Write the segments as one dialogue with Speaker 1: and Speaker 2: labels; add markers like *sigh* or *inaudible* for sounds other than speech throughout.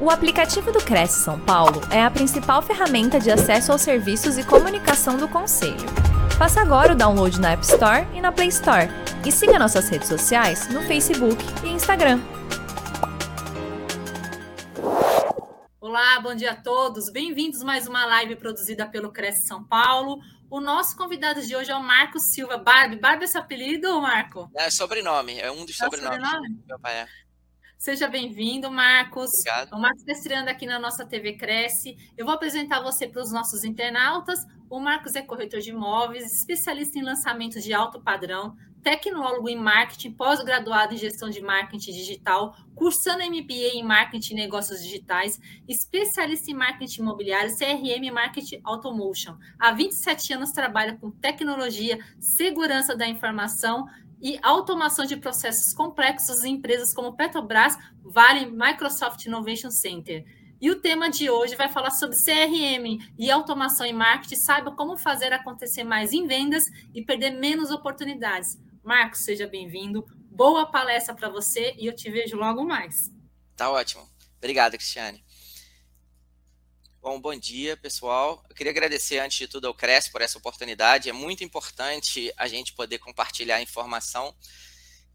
Speaker 1: O aplicativo do Cresce São Paulo é a principal ferramenta de acesso aos serviços e comunicação do Conselho. Faça agora o download na App Store e na Play Store. E siga nossas redes sociais no Facebook e Instagram.
Speaker 2: Olá, bom dia a todos. Bem-vindos a mais uma live produzida pelo Cresce São Paulo. O nosso convidado de hoje é o Marco Silva. Barbie. Barbie é seu apelido, Marco?
Speaker 3: É sobrenome, é um dos é sobrenomes. Sobrenome? Meu pai é.
Speaker 2: Seja bem-vindo, Marcos.
Speaker 3: Obrigado.
Speaker 2: O Marcos está estreando aqui na nossa TV Cresce. Eu vou apresentar você para os nossos internautas. O Marcos é corretor de imóveis, especialista em lançamento de alto padrão, tecnólogo em marketing, pós-graduado em gestão de marketing digital, cursando MBA em marketing e negócios digitais, especialista em marketing imobiliário, CRM e marketing automation. Há 27 anos trabalha com tecnologia, segurança da informação e automação de processos complexos em empresas como Petrobras, Vale, Microsoft Innovation Center. E o tema de hoje vai falar sobre CRM e automação em marketing. Saiba como fazer acontecer mais em vendas e perder menos oportunidades. Marcos, seja bem-vindo. Boa palestra para você e eu te vejo logo mais.
Speaker 3: Tá ótimo. Obrigado, Cristiane. Bom, bom dia, pessoal. Eu queria agradecer, antes de tudo, ao Cresce por essa oportunidade. É muito importante a gente poder compartilhar informação.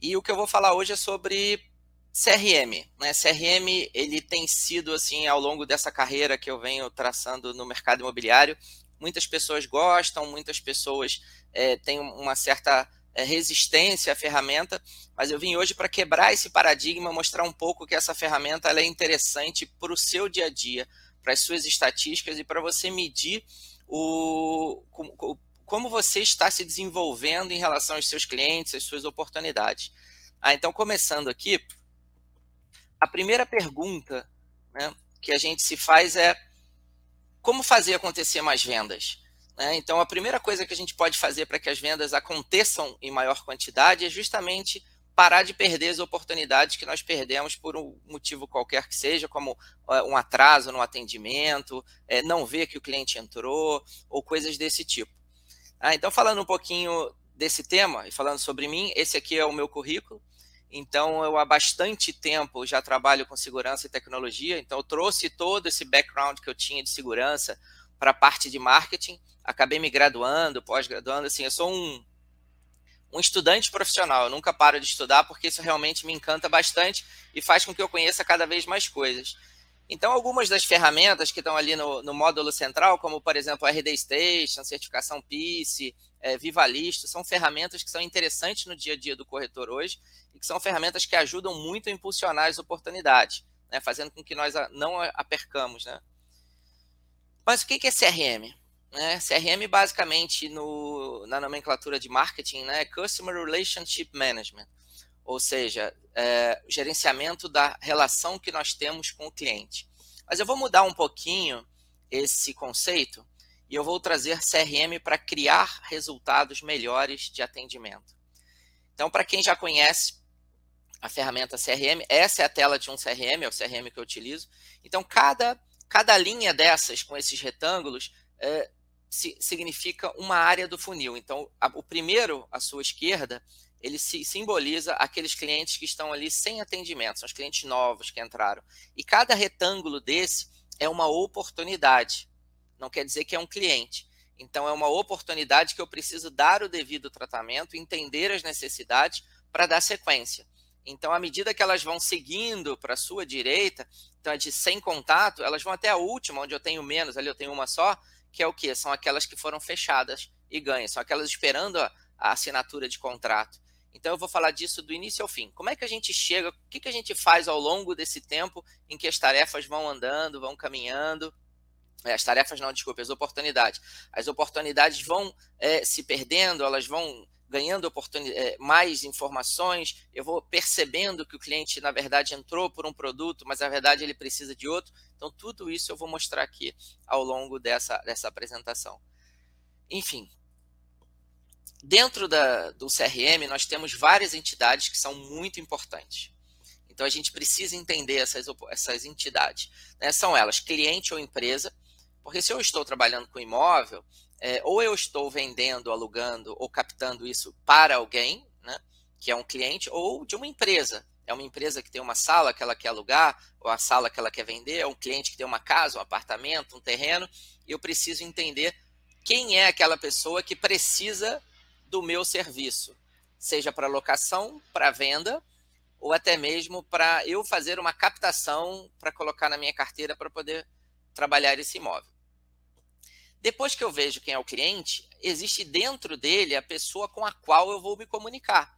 Speaker 3: E o que eu vou falar hoje é sobre CRM. Né? CRM, ele tem sido, assim, ao longo dessa carreira que eu venho traçando no mercado imobiliário, muitas pessoas gostam, muitas pessoas é, têm uma certa é, resistência à ferramenta, mas eu vim hoje para quebrar esse paradigma, mostrar um pouco que essa ferramenta é interessante para o seu dia a dia, para as suas estatísticas e para você medir o, como, você está se desenvolvendo em relação aos seus clientes, às suas oportunidades. Ah, então, começando aqui, a primeira pergunta né, que a gente se faz é como fazer acontecer mais vendas? Né? Então, a primeira coisa que a gente pode fazer para que as vendas aconteçam em maior quantidade é justamente parar de perder as oportunidades que nós perdemos por um motivo qualquer que seja, como um atraso no atendimento, é, não ver que o cliente entrou, ou coisas desse tipo. Ah, então, falando um pouquinho desse tema e falando sobre mim, esse aqui é o meu currículo. Então, eu há bastante tempo já trabalho com segurança e tecnologia, então eu trouxe todo esse background que eu tinha de segurança para a parte de marketing, acabei me graduando, pós-graduando, assim, eu sou um um estudante profissional. Eu nunca paro de estudar porque isso realmente me encanta bastante e faz com que eu conheça cada vez mais coisas. Então, algumas das ferramentas que estão ali no, no módulo central, como por exemplo RD Station, certificação PICE, é, Vivalisto, são ferramentas que são interessantes no dia a dia do corretor hoje e que são ferramentas que ajudam muito a impulsionar as oportunidades, né, fazendo com que nós não a percamos. Né? Mas o que é CRM? Né? CRM, basicamente, no, na nomenclatura de marketing, né, é Customer Relationship Management, ou seja, é, gerenciamento da relação que nós temos com o cliente. Mas eu vou mudar um pouquinho esse conceito e eu vou trazer CRM para criar resultados melhores de atendimento. Então, para quem já conhece a ferramenta CRM, essa é a tela de um CRM, é o CRM que eu utilizo. Então, cada, cada linha dessas com esses retângulos é, significa uma área do funil. Então, a, o primeiro, à sua esquerda, ele se, simboliza aqueles clientes que estão ali sem atendimento, são os clientes novos que entraram. E cada retângulo desse é uma oportunidade, não quer dizer que é um cliente. Então, é uma oportunidade que eu preciso dar o devido tratamento, entender as necessidades para dar sequência. Então, à medida que elas vão seguindo para a sua direita, então é de sem contato, elas vão até a última, onde eu tenho menos, ali eu tenho uma só, que é o que? São aquelas que foram fechadas e ganham, são aquelas esperando a, a, assinatura de contrato. Então eu vou falar disso do início ao fim. Como é que a gente chega, o que, que a gente faz ao longo desse tempo em que as tarefas vão andando, vão caminhando, é, as tarefas não, desculpe, as oportunidades. As oportunidades vão é, se perdendo, elas vão ganhando é, mais informações, eu vou percebendo que o cliente, na verdade, entrou por um produto, mas na verdade ele precisa de outro. Então, tudo isso eu vou mostrar aqui ao longo dessa, dessa apresentação. Enfim, dentro da, do CRM, nós temos várias entidades que são muito importantes. Então, a gente precisa entender essas, essas entidades. Né? São elas cliente ou empresa, porque se eu estou trabalhando com imóvel, é, ou eu estou vendendo, alugando ou captando isso para alguém, né, que é um cliente, ou de uma empresa, é uma empresa que tem uma sala que ela quer alugar, ou a sala que ela quer vender, é um cliente que tem uma casa, um apartamento, um terreno, e eu preciso entender quem é aquela pessoa que precisa do meu serviço, seja para locação, para venda, ou até mesmo para eu fazer uma captação para colocar na minha carteira para poder trabalhar esse imóvel. Depois que eu vejo quem é o cliente, existe dentro dele a pessoa com a qual eu vou me comunicar.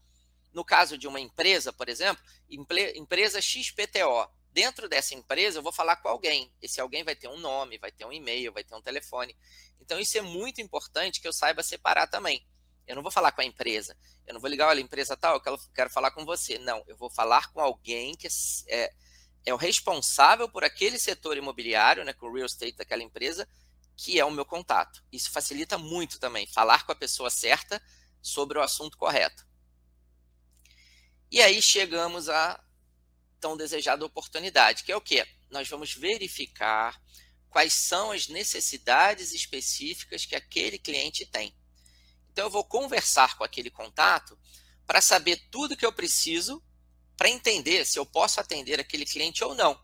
Speaker 3: No caso de uma empresa, por exemplo, empresa XPTO. Dentro dessa empresa, eu vou falar com alguém. Esse alguém vai ter um nome, vai ter um e-mail, vai ter um telefone. Então, isso é muito importante que eu saiba separar também. Eu não vou falar com a empresa. Eu não vou ligar, olha, empresa tal, eu quero, falar com você. Não, eu vou falar com alguém que é, é o responsável por aquele setor imobiliário, né, com o real estate daquela empresa, que é o meu contato. Isso facilita muito também, falar com a pessoa certa sobre o assunto correto. E aí chegamos à tão desejada oportunidade, que é o quê? Nós vamos verificar quais são as necessidades específicas que aquele cliente tem. Então eu vou conversar com aquele contato para saber tudo que eu preciso para entender se eu posso atender aquele cliente ou não.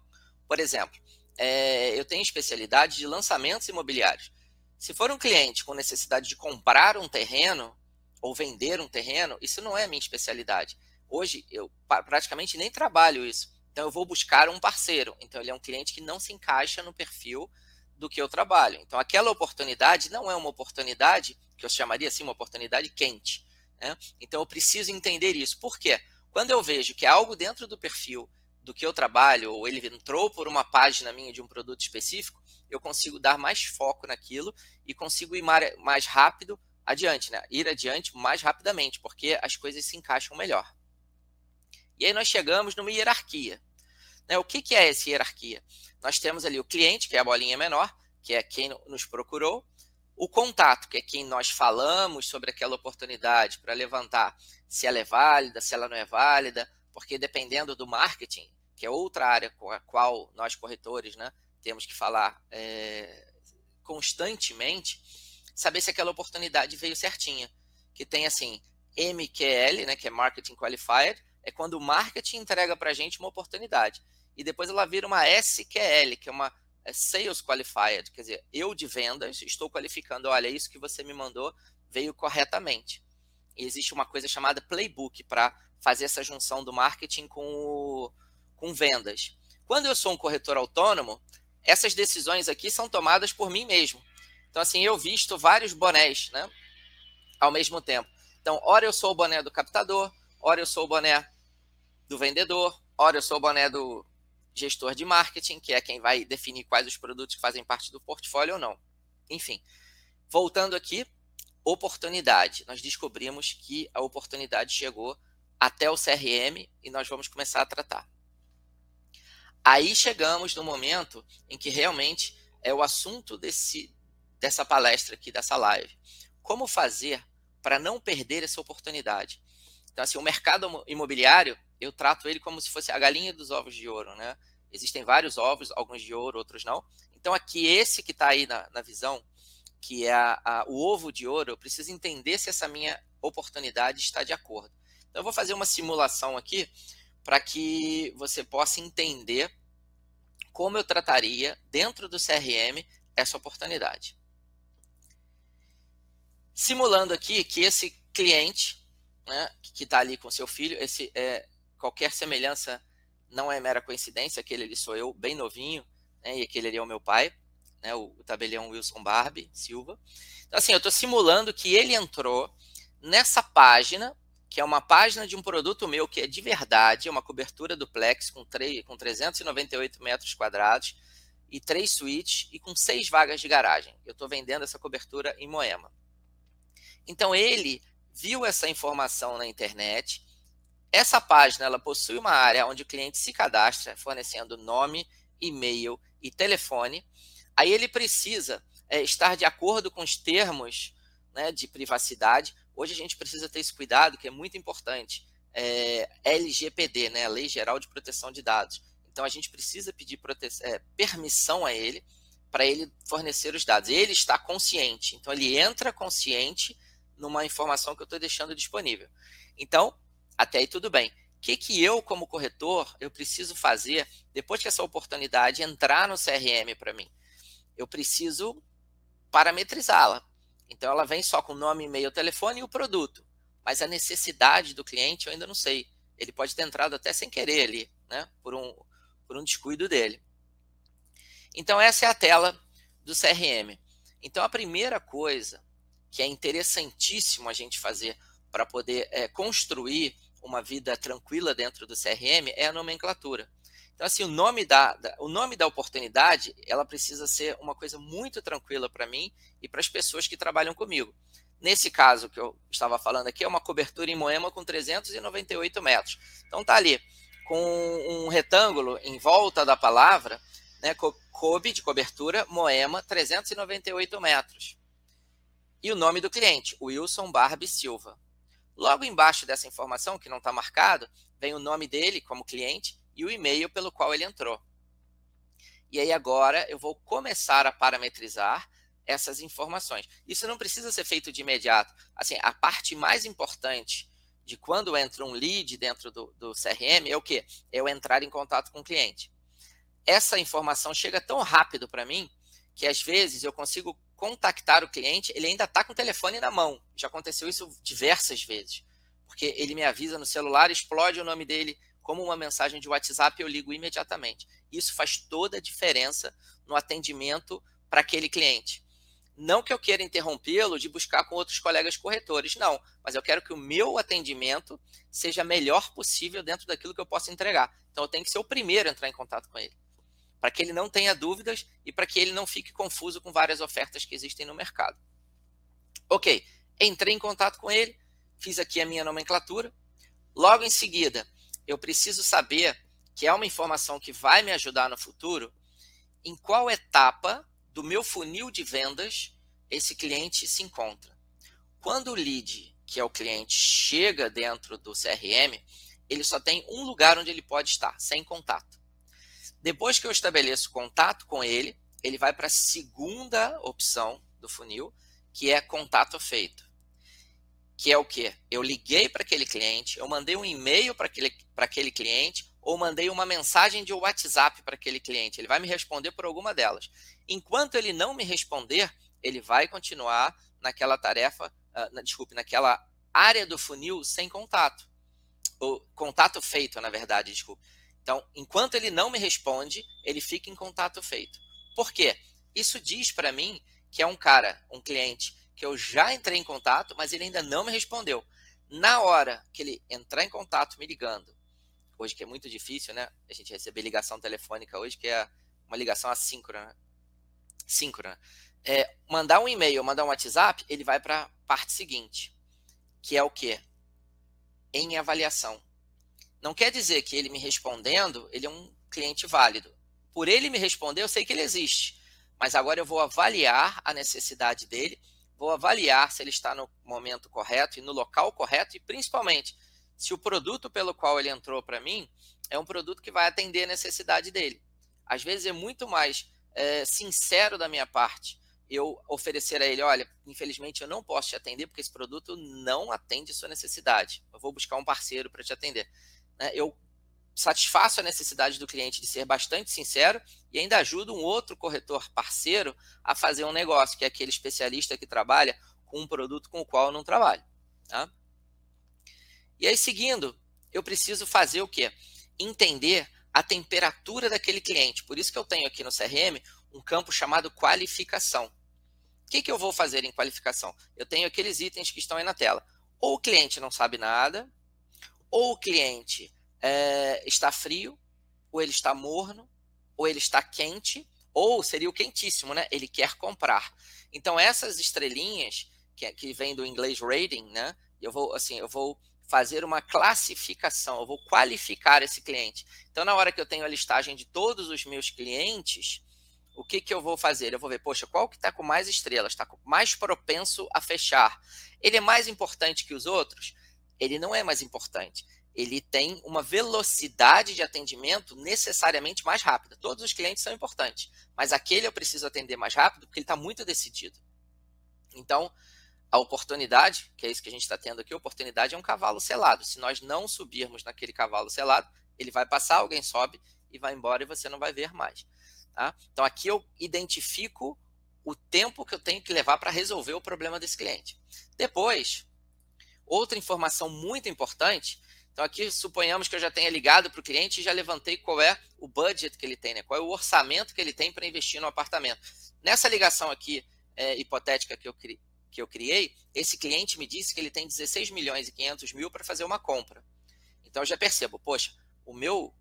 Speaker 3: Por exemplo, é, eu tenho especialidade de lançamentos imobiliários. Se for um cliente com necessidade de comprar um terreno ou vender um terreno, isso não é a minha especialidade. Hoje eu praticamente nem trabalho isso. Então eu vou buscar um parceiro. Então ele é um cliente que não se encaixa no perfil do que eu trabalho. Então aquela oportunidade não é uma oportunidade que eu chamaria assim uma oportunidade quente. Né? Então eu preciso entender isso. Por quê? Quando eu vejo que é algo dentro do perfil do que eu trabalho, ou ele entrou por uma página minha de um produto específico, eu consigo dar mais foco naquilo e consigo ir mais rápido adiante, né? Ir adiante mais rapidamente, porque as coisas se encaixam melhor. E aí nós chegamos numa hierarquia. Né? O que, que é essa hierarquia? Nós temos ali o cliente, que é a bolinha menor, que é quem nos procurou, o contato, que é quem nós falamos sobre aquela oportunidade para levantar se ela é válida, se ela não é válida, porque dependendo do marketing, que é outra área com a qual nós corretores né, temos que falar é, constantemente, saber se aquela oportunidade veio certinha. Que tem assim, MQL, né, que é Marketing Qualified, é quando o marketing entrega para a gente uma oportunidade. E depois ela vira uma SQL, que é uma é Sales Qualified, quer dizer, eu de vendas estou qualificando, olha, isso que você me mandou veio corretamente. E existe uma coisa chamada playbook para fazer essa junção do marketing com, o, com vendas. Quando eu sou um corretor autônomo, essas decisões aqui são tomadas por mim mesmo. Então, assim, eu visto vários bonés, né? Ao mesmo tempo. Então, ora eu sou o boné do captador, ora eu sou o boné do vendedor, ora eu sou o boné do gestor de marketing, que é quem vai definir quais os produtos que fazem parte do portfólio ou não. Enfim, voltando aqui, oportunidade. Nós descobrimos que a oportunidade chegou até o CRM e nós vamos começar a tratar. Aí chegamos no momento em que realmente é o assunto desse, dessa palestra aqui, dessa live. Como fazer para não perder essa oportunidade? Então, assim, o mercado imobiliário, eu trato ele como se fosse a galinha dos ovos de ouro, né? Existem vários ovos, alguns de ouro, outros não. Então, aqui, esse que está aí na, na, visão, que é a, a, o ovo de ouro, eu preciso entender se essa minha oportunidade está de acordo. Então, eu vou fazer uma simulação aqui para que você possa entender como eu trataria dentro do CRM essa oportunidade. Simulando aqui que esse cliente né, que está ali com seu filho. Esse é qualquer semelhança não é mera coincidência. Aquele ali sou eu, bem novinho, né, e aquele ali é o meu pai, né, o, o tabelião Wilson Barbie Silva. Então, assim, eu estou simulando que ele entrou nessa página, que é uma página de um produto meu que é de verdade, é uma cobertura duplex com, 3, com 398 metros quadrados e três suítes e com seis vagas de garagem. Eu estou vendendo essa cobertura em Moema. Então ele viu essa informação na internet. Essa página ela possui uma área onde o cliente se cadastra, fornecendo nome, e-mail e telefone. Aí ele precisa é, estar de acordo com os termos né, de privacidade. Hoje a gente precisa ter esse cuidado, que é muito importante. É, LGPD, né, Lei Geral de Proteção de Dados. Então a gente precisa pedir é, permissão a ele para ele fornecer os dados. Ele está consciente, então ele entra consciente numa informação que eu estou deixando disponível. Então, até aí tudo bem. que, que eu, como corretor, eu preciso fazer depois que essa oportunidade entrar no CRM para mim? Eu preciso parametrizá-la. Então, ela vem só com nome, e-mail, telefone e o produto. Mas a necessidade do cliente eu ainda não sei. Ele pode ter entrado até sem querer ali, né? Por um, por um descuido dele. Então, essa é a tela do CRM. Então, a primeira coisa que é interessantíssimo a gente fazer para poder é, construir uma vida tranquila dentro do CRM é a nomenclatura. Então, assim, o nome da, da, o nome da oportunidade, ela precisa ser uma coisa muito tranquila para mim e para as pessoas que trabalham comigo. Nesse caso que eu estava falando aqui, é uma cobertura em Moema com 398 metros. Então, tá ali com um retângulo em volta da palavra, né, Kobe de cobertura, Moema, 398 metros. E o nome do cliente, Wilson Barbie Silva. Logo embaixo dessa informação, que não está marcado, vem o nome dele como cliente e o e-mail pelo qual ele entrou. E aí agora eu vou começar a parametrizar essas informações. Isso não precisa ser feito de imediato. Assim, a parte mais importante de quando entra um lead dentro do, do CRM é o quê? É eu entrar em contato com o cliente. Essa informação chega tão rápido para mim que às vezes eu consigo contactar o cliente, ele ainda está com o telefone na mão. Já aconteceu isso diversas vezes. Porque ele me avisa no celular, explode o nome dele como uma mensagem de WhatsApp, eu ligo imediatamente. Isso faz toda a diferença no atendimento para aquele cliente. Não que eu queira interrompê-lo de buscar com outros colegas corretores, não. Mas eu quero que o meu atendimento seja melhor possível dentro daquilo que eu posso entregar. Então eu tenho que ser o primeiro a entrar em contato com ele para que ele não tenha dúvidas e para que ele não fique confuso com várias ofertas que existem no mercado. Ok, entrei em contato com ele, fiz aqui a minha nomenclatura. Logo em seguida, eu preciso saber, que é uma informação que vai me ajudar no futuro, em qual etapa do meu funil de vendas esse cliente se encontra. Quando o lead, que é o cliente, chega dentro do CRM, ele só tem um lugar onde ele pode estar, sem contato. Depois que eu estabeleço contato com ele, ele vai para a segunda opção do funil, que é contato feito. Que é o quê? Eu liguei para aquele cliente, eu mandei um e-mail para aquele, aquele cliente, ou mandei uma mensagem de WhatsApp para aquele cliente. Ele vai me responder por alguma delas. Enquanto ele não me responder, ele vai continuar naquela tarefa, uh, na, desculpe, naquela área do funil sem contato. Ou contato feito, na verdade, desculpe. Então, enquanto ele não me responde, ele fica em contato feito. Por quê? Isso diz para mim que é um cara, um cliente, que eu já entrei em contato, mas ele ainda não me respondeu. Na hora que ele entrar em contato me ligando, hoje que é muito difícil, né? A gente receber ligação telefônica hoje, que é uma ligação assíncrona. Síncrona. É, mandar um e-mail, mandar um WhatsApp, ele vai para a parte seguinte, que é o quê? Em avaliação. Não quer dizer que ele me respondendo, ele é um cliente válido. Por ele me responder, eu sei que ele existe. Mas agora eu vou avaliar a necessidade dele, vou avaliar se ele está no momento correto e no local correto, e principalmente se o produto pelo qual ele entrou para mim é um produto que vai atender a necessidade dele. Às vezes é muito mais é, sincero da minha parte eu oferecer a ele, olha, infelizmente eu não posso te atender porque esse produto não atende sua necessidade. Eu vou buscar um parceiro para te atender né, eu satisfaço a necessidade do cliente de ser bastante sincero e ainda ajudo um outro corretor parceiro a fazer um negócio, que é aquele especialista que trabalha com um produto com o qual eu não trabalho. Tá? E aí, seguindo, eu preciso fazer o quê? Entender a temperatura daquele cliente. Por isso que eu tenho aqui no CRM um campo chamado qualificação. O que, que eu vou fazer em qualificação? Eu tenho aqueles itens que estão aí na tela. Ou o cliente não sabe nada, ou o cliente é, está frio, ou ele está morno, ou ele está quente, ou seria o quentíssimo, né? Ele quer comprar. Então essas estrelinhas que, que vem do inglês rating, né? Eu vou assim, eu vou fazer uma classificação, eu vou qualificar esse cliente. Então na hora que eu tenho a listagem de todos os meus clientes, o que, que eu vou fazer? Eu vou ver, poxa, qual que está com mais estrelas, está mais propenso a fechar? Ele é mais importante que os outros? ele não é mais importante. Ele tem uma velocidade de atendimento necessariamente mais rápida. Todos os clientes são importantes, mas aquele eu preciso atender mais rápido porque ele está muito decidido. Então, a oportunidade, que é isso que a gente está tendo aqui, a oportunidade é um cavalo selado. Se nós não subirmos naquele cavalo selado, ele vai passar, alguém sobe e vai embora e você não vai ver mais. Tá? Então aqui eu identifico o tempo que eu tenho que levar para resolver o problema desse cliente. Depois, outra informação muito importante. Então aqui suponhamos que eu já tenha ligado para o cliente e já levantei qual é o budget que ele tem, né? qual é o orçamento que ele tem para investir no apartamento. Nessa ligação aqui é, hipotética que eu, que eu criei, esse cliente me disse que ele tem 16 milhões e 500 mil para fazer uma compra. Então eu já percebo, poxa, o meu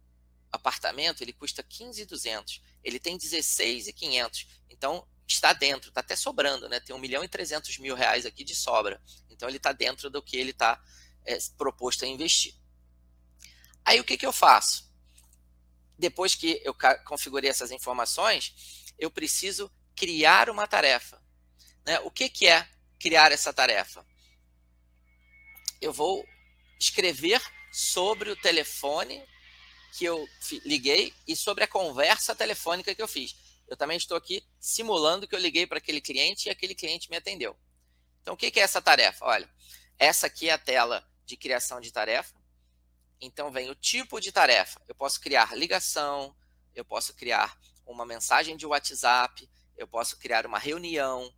Speaker 3: apartamento ele custa 15,200, ele tem 16,500, então está dentro, está até sobrando, né? Tem 1 milhão e 300 mil reais aqui de sobra, então ele está dentro do que ele está é, proposto a investir. Aí o que, que eu faço? Depois que eu configurei essas informações, eu preciso criar uma tarefa. Né? O que, que é criar essa tarefa? Eu vou escrever sobre o telefone que eu liguei e sobre a conversa telefônica que eu fiz. Eu também estou aqui simulando que eu liguei para aquele cliente e aquele cliente me atendeu. Então, o que é essa tarefa? Olha, essa aqui é a tela de criação de tarefa. Então, vem o tipo de tarefa. Eu posso criar ligação, eu posso criar uma mensagem de WhatsApp, eu posso criar uma reunião,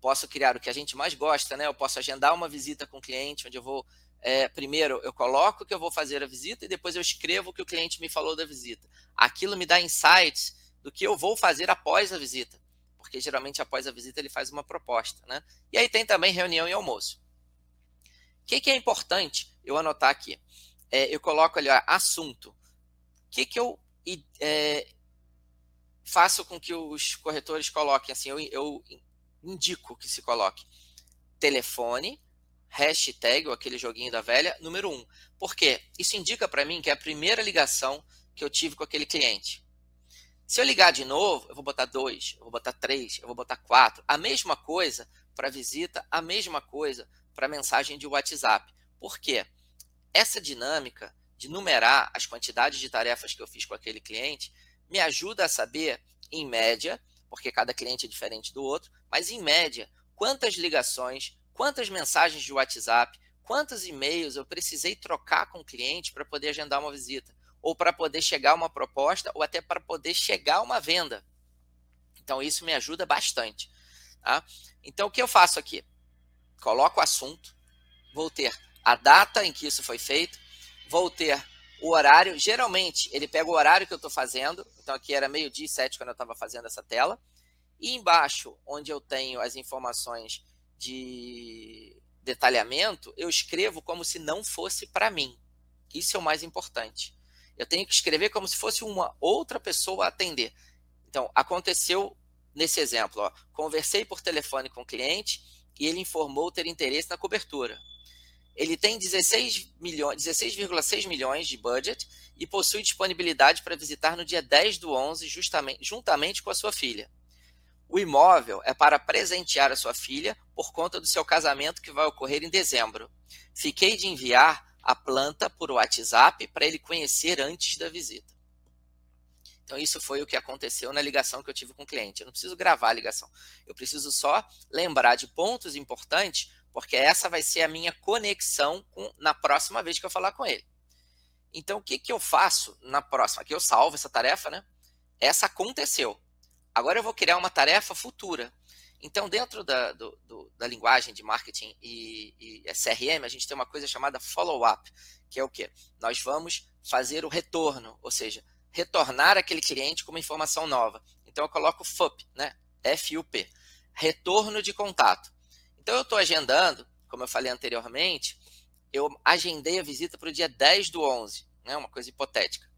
Speaker 3: posso criar o que a gente mais gosta, né? Eu posso agendar uma visita com o cliente, onde eu vou é, primeiro eu coloco que eu vou fazer a visita e depois eu escrevo o que o cliente me falou da visita. Aquilo me dá insights do que eu vou fazer após a visita, porque geralmente após a visita ele faz uma proposta, né? E aí tem também reunião e almoço. Que, que é importante eu anotar aqui? É, eu coloco ali ó, assunto. O que, que eu é, faço com que os corretores coloquem assim? Eu, eu indico que se coloque telefone, hashtag, ou aquele joguinho da velha, número um. Por quê? Isso indica para mim que é a primeira ligação que eu tive com aquele cliente. Se eu ligar de novo, eu vou botar dois, eu vou botar três, eu vou botar quatro. A mesma coisa para visita, a mesma coisa para mensagem de WhatsApp. Por quê? Essa dinâmica de numerar as quantidades de tarefas que eu fiz com aquele cliente me ajuda a saber, em média, porque cada cliente é diferente do outro, mas em média, quantas ligações, quantas mensagens de WhatsApp, quantos e-mails eu precisei trocar com o cliente para poder agendar uma visita, ou para poder chegar uma proposta, ou até para poder chegar uma venda. Então, isso me ajuda bastante. Tá? Então, o que eu faço aqui? Coloco o assunto, vou ter a data em que isso foi feito, vou ter o horário. Geralmente, ele pega o horário que eu estou fazendo. Então, aqui era meio-dia e sete quando eu estava fazendo essa tela. E embaixo, onde eu tenho as informações de detalhamento, eu escrevo como se não fosse para mim. Isso é o mais importante. Eu tenho que escrever como se fosse uma outra pessoa a atender. Então, aconteceu nesse exemplo, ó, conversei por telefone com o cliente e ele informou ter interesse na cobertura. Ele tem 16 milhões, 16,6 milhões de budget e possui disponibilidade para visitar no dia 10 do 11, justamente, juntamente com a sua filha. O imóvel é para presentear a sua filha por conta do seu casamento que vai ocorrer em dezembro. Fiquei de enviar a planta por WhatsApp para ele conhecer antes da visita. Então, isso foi o que aconteceu na ligação que eu tive com o cliente. Eu não preciso gravar a ligação. Eu preciso só lembrar de pontos importantes, porque essa vai ser a minha conexão com, na próxima vez que eu falar com ele. Então, o que, que eu faço na próxima? Aqui eu salvo essa tarefa, né? Essa aconteceu. Agora eu vou criar uma tarefa futura. Então, dentro da, do, do, da linguagem de marketing e, e CRM, a gente tem uma coisa chamada follow-up, que é o quê? Nós vamos fazer o retorno, ou seja, retornar aquele cliente com uma informação nova. Então, eu coloco FUP, né? FUP, retorno de contato. Então, eu estou agendando, como eu falei anteriormente, eu agendei a visita para o dia 10 do 11, né? uma coisa hipotética.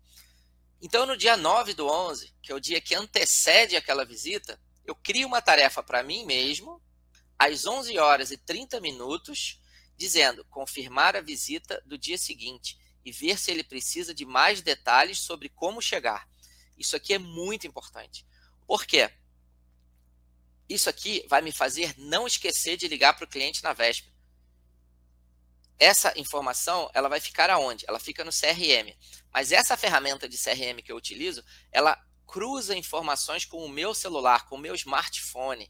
Speaker 3: Então, no dia 9 do 11, que é o dia que antecede aquela visita, eu crio uma tarefa para mim mesmo, às 11 horas e 30 minutos, dizendo confirmar a visita do dia seguinte e ver se ele precisa de mais detalhes sobre como chegar. Isso aqui é muito importante. Por quê? Isso aqui vai me fazer não esquecer de ligar para o cliente na véspera essa informação ela vai ficar aonde? Ela fica no CRM. Mas essa ferramenta de CRM que eu utilizo, ela cruza informações com o meu celular, com o meu smartphone.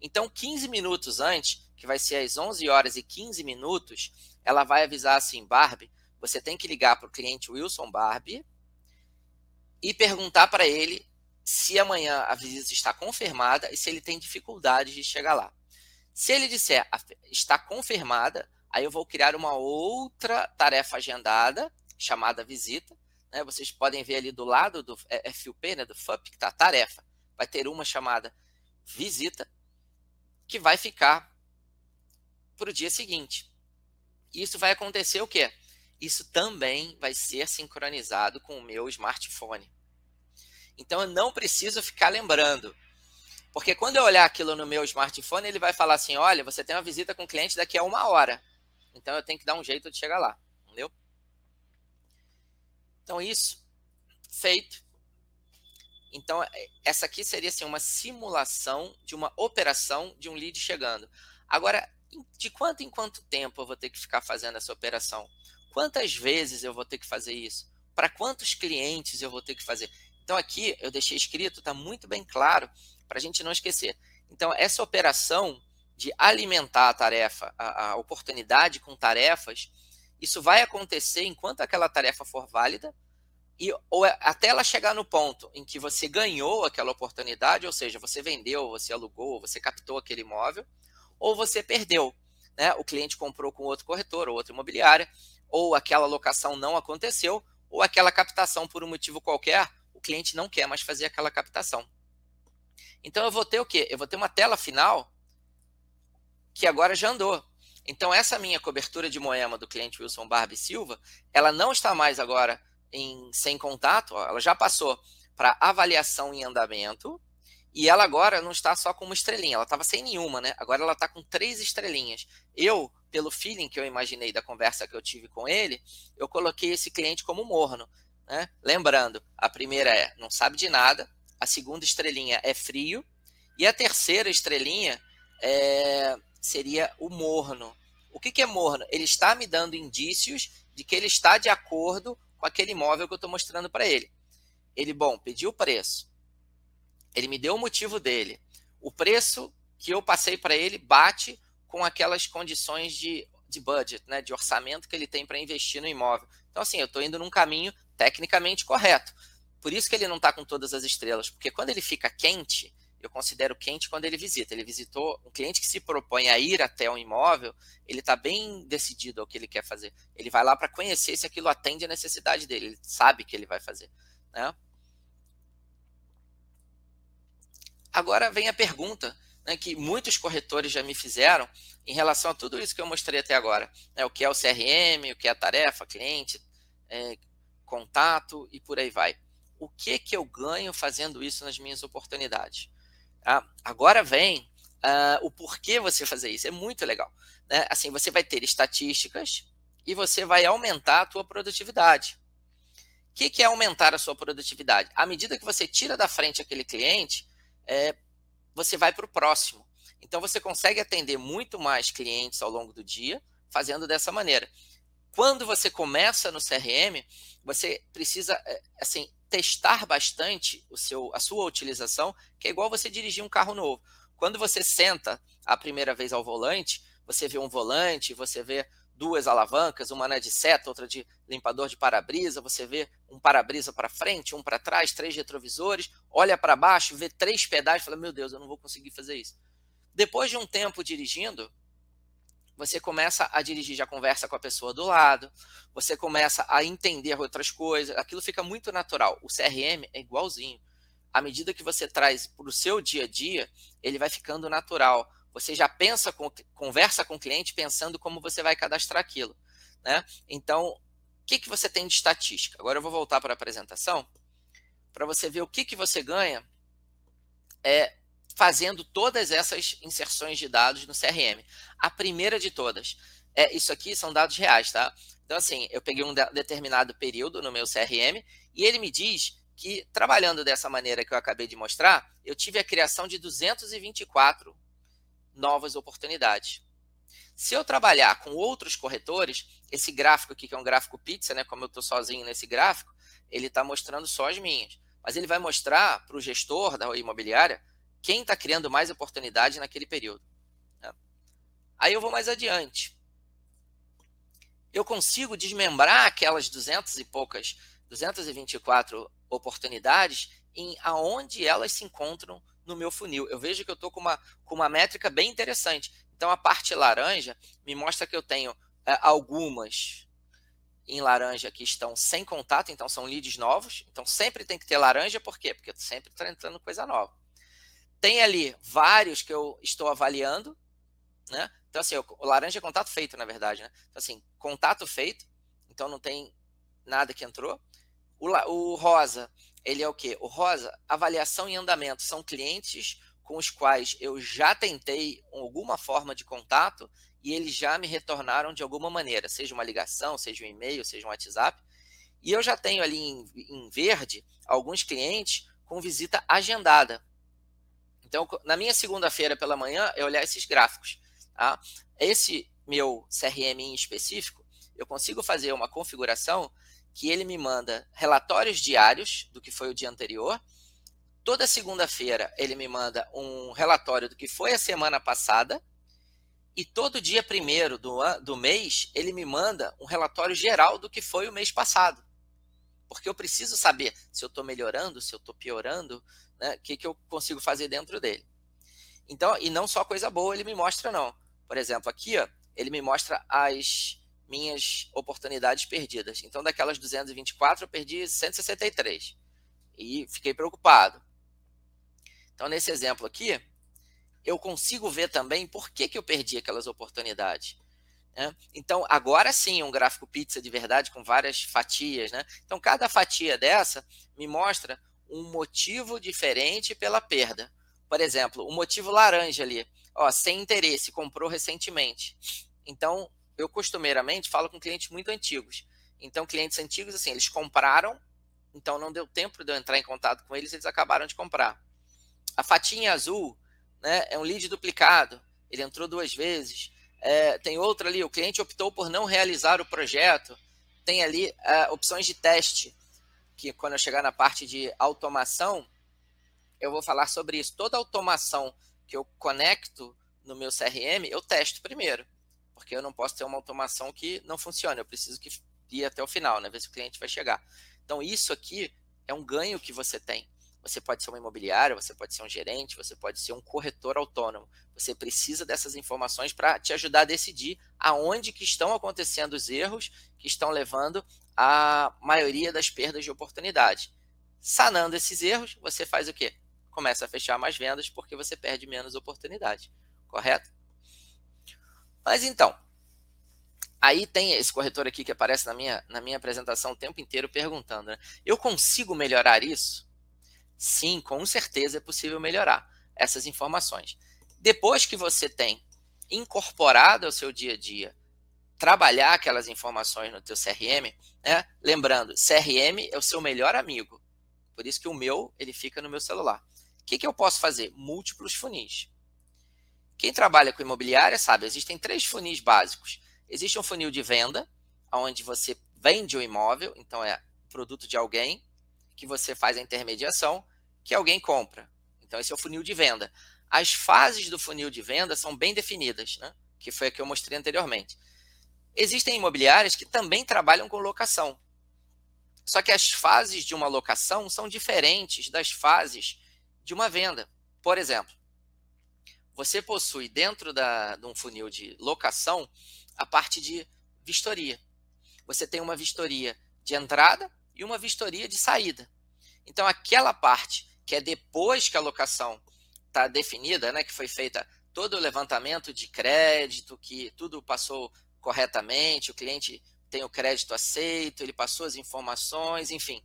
Speaker 3: Então, 15 minutos antes, que vai ser às 11 horas e 15 minutos, ela vai avisar assim, Barbie, você tem que ligar para o cliente Wilson Barbie e perguntar para ele se amanhã a visita está confirmada e se ele tem dificuldade de chegar lá. Se ele disser está confirmada, aí eu vou criar uma outra tarefa agendada chamada visita. Né? Vocês podem ver ali do lado do FUP, né, do FUP, que está tarefa. Vai ter uma chamada visita, que vai ficar para o dia seguinte. Isso vai acontecer o quê? Isso também vai ser sincronizado com o meu smartphone. Então eu não preciso ficar lembrando. Porque quando eu olhar aquilo no meu smartphone, ele vai falar assim: olha, você tem uma visita com o cliente daqui a uma hora. Então eu tenho que dar um jeito de chegar lá. Entendeu? Então, isso feito. Então, é, essa aqui seria assim, uma simulação de uma operação de um lead chegando. Agora, de quanto em quanto tempo eu vou ter que ficar fazendo essa operação? Quantas vezes eu vou ter que fazer isso? Para quantos clientes eu vou ter que fazer? Então, aqui eu deixei escrito, está muito bem claro, para a gente não esquecer. Então, essa operação de alimentar a tarefa, a, a oportunidade com tarefas, isso vai acontecer enquanto aquela tarefa for válida e ou é, até ela chegar no ponto em que você ganhou aquela oportunidade, ou seja, você vendeu, você alugou, você captou aquele imóvel, ou você perdeu. Né? O cliente comprou com outro corretor ou outra imobiliária, ou aquela locação não aconteceu, ou aquela captação por um motivo qualquer, o cliente não quer mais fazer aquela captação. Então eu vou ter o quê? Eu vou ter uma tela final que agora já andou. Então essa minha cobertura de Moema do cliente Wilson Barbie Silva, ela não está mais agora em sem contato, ó, ela já passou para avaliação em andamento, e ela agora não está só com uma estrelinha, ela estava sem nenhuma, né? Agora ela está com três estrelinhas. Eu, pelo feeling que eu imaginei da conversa que eu tive com ele, eu coloquei esse cliente como morno. Né? Lembrando, a primeira é não sabe de nada, a segunda estrelinha é frio, e a terceira estrelinha é, seria o morno. O que, que é morno? Ele está me dando indícios de que ele está de acordo com aquele imóvel que eu estou mostrando para ele. Ele, bom, pediu o preço. Ele me deu o motivo dele. O preço que eu passei para ele bate com aquelas condições de, de budget, né, de orçamento que ele tem para investir no imóvel. Então, assim, eu estou indo num caminho tecnicamente correto. Por isso que ele não está com todas as estrelas, porque quando ele fica quente, eu considero quente quando ele visita. Ele visitou um cliente que se propõe a ir até um imóvel, ele está bem decidido ao que ele quer fazer. Ele vai lá para conhecer se aquilo atende a necessidade dele. Ele sabe que ele vai fazer. Né? Agora vem a pergunta né, que muitos corretores já me fizeram em relação a tudo isso que eu mostrei até agora. Né, o que é o CRM, o que é a tarefa, cliente, é, contato e por aí vai. O que, que eu ganho fazendo isso nas minhas oportunidades? Tá? Agora vem uh, o porquê você fazer isso. É muito legal. Né? Assim, você vai ter estatísticas e você vai aumentar a tua produtividade. O que, que é aumentar a sua produtividade? À medida que você tira da frente aquele cliente, é, você vai para o próximo. Então você consegue atender muito mais clientes ao longo do dia fazendo dessa maneira. Quando você começa no CRM, você precisa é, assim testar bastante o seu, a sua utilização, que é igual você dirigir um carro novo. Quando você senta a primeira vez ao volante, você vê um volante, você vê duas alavancas, uma de seta, outra de limpador de para-brisa, você vê um para-brisa para frente, um para trás, três retrovisores, olha para baixo, vê três pedais, fala: "Meu Deus, eu não vou conseguir fazer isso". Depois de um tempo dirigindo, você começa a dirigir, já conversa com a pessoa do lado, você começa a entender outras coisas, aquilo fica muito natural. O CRM é igualzinho. À medida que você traz para o seu dia a dia, ele vai ficando natural. Você já pensa, com, conversa com o cliente pensando como você vai cadastrar aquilo. Né? Então, o que, que você tem de estatística? Agora eu vou voltar para a apresentação para você ver o que, que você ganha é, fazendo todas essas inserções de dados no CRM. A primeira de todas, é isso aqui são dados reais, tá? Então, assim, eu peguei um de determinado período no meu CRM e ele me diz que, trabalhando dessa maneira que eu acabei de mostrar, eu tive a criação de 224 novas oportunidades. Se eu trabalhar com outros corretores, esse gráfico aqui, que é um gráfico pizza, né, como eu estou sozinho nesse gráfico, ele está mostrando só as minhas. Mas ele vai mostrar para o gestor da imobiliária quem está criando mais oportunidade naquele período. Né? Aí eu vou mais adiante. Eu consigo desmembrar aquelas 200 e poucas, 224 oportunidades em aonde elas se encontram no meu funil. Eu vejo que eu estou com uma, com uma métrica bem interessante. Então, a parte laranja me mostra que eu tenho é, algumas em laranja que estão sem contato, então são leads novos. Então, sempre tem que ter laranja, por quê? Porque sempre está entrando coisa nova. Tem ali vários que eu estou avaliando, né? Então, assim, o laranja é contato feito, na verdade, né? Então, assim, contato feito, então não tem nada que entrou. O, o rosa, ele é o quê? O rosa, avaliação em andamento, são clientes com os quais eu já tentei alguma forma de contato e eles já me retornaram de alguma maneira, seja uma ligação, seja um e-mail, seja um WhatsApp. E eu já tenho ali em, em verde alguns clientes com visita agendada. Então, na minha segunda-feira pela manhã, eu olhar esses gráficos. Tá? Esse meu CRM em específico, eu consigo fazer uma configuração que ele me manda relatórios diários do que foi o dia anterior Toda segunda-feira ele me manda um relatório do que foi a semana passada. E todo dia primeiro do, do mês ele me manda um relatório geral do que foi o mês passado. Porque eu preciso saber se eu estou melhorando, se eu estou piorando, né, o que, que eu consigo fazer dentro dele. Então, e não só coisa boa ele me mostra, não. Por exemplo, aqui ó, ele me mostra as minhas oportunidades perdidas. Então, daquelas 224, eu perdi 163. E fiquei preocupado. Então, nesse exemplo aqui, eu consigo ver também por que, que eu perdi aquelas oportunidades. Né? Então, agora sim, um gráfico pizza de verdade com várias fatias. Né? Então, cada fatia dessa me mostra um motivo diferente pela perda. Por exemplo, o motivo laranja ali, ó, sem interesse, comprou recentemente. Então, eu costumeiramente falo com clientes muito antigos. Então, clientes antigos, assim, eles compraram, então não deu tempo de eu entrar em contato com eles, eles acabaram de comprar. A fatinha azul né, é um lead duplicado, ele entrou duas vezes. É, tem outra ali, o cliente optou por não realizar o projeto. Tem ali é, opções de teste, que quando eu chegar na parte de automação, eu vou falar sobre isso. Toda automação que eu conecto no meu CRM, eu testo primeiro, porque eu não posso ter uma automação que não funcione, eu preciso que ir até o final, né, ver se o cliente vai chegar. Então, isso aqui é um ganho que você tem. Você pode ser uma imobiliária, você pode ser um gerente, você pode ser um corretor autônomo. Você precisa dessas informações para te ajudar a decidir aonde que estão acontecendo os erros que estão levando à maioria das perdas de oportunidade. Sanando esses erros, você faz o quê? Começa a fechar mais vendas porque você perde menos oportunidade, correto? Mas então, aí tem esse corretor aqui que aparece na minha, na minha apresentação o tempo inteiro perguntando, né? Eu consigo melhorar isso? Sim, com certeza é possível melhorar essas informações. Depois que você tem incorporado ao seu dia a dia, trabalhar aquelas informações no teu CRM, né? Lembrando, CRM é o seu melhor amigo. Por isso que o meu, ele fica no meu celular. O que, que eu posso fazer? Múltiplos funis. Quem trabalha com imobiliária sabe, existem três funis básicos. Existe um funil de venda, onde você vende o imóvel, então é produto de alguém, que você faz a intermediação, que alguém compra. Então, esse é o funil de venda. As fases do funil de venda são bem definidas, né? que foi a que eu mostrei anteriormente. Existem imobiliárias que também trabalham com locação. Só que as fases de uma locação são diferentes das fases de uma venda. Por exemplo, você possui dentro da, de um funil de locação a parte de vistoria. Você tem uma vistoria de entrada e uma vistoria de saída. Então, aquela parte que é depois que a locação está definida, né, que foi feita todo o levantamento de crédito, que tudo passou corretamente, o cliente tem o crédito aceito, ele passou as informações, enfim,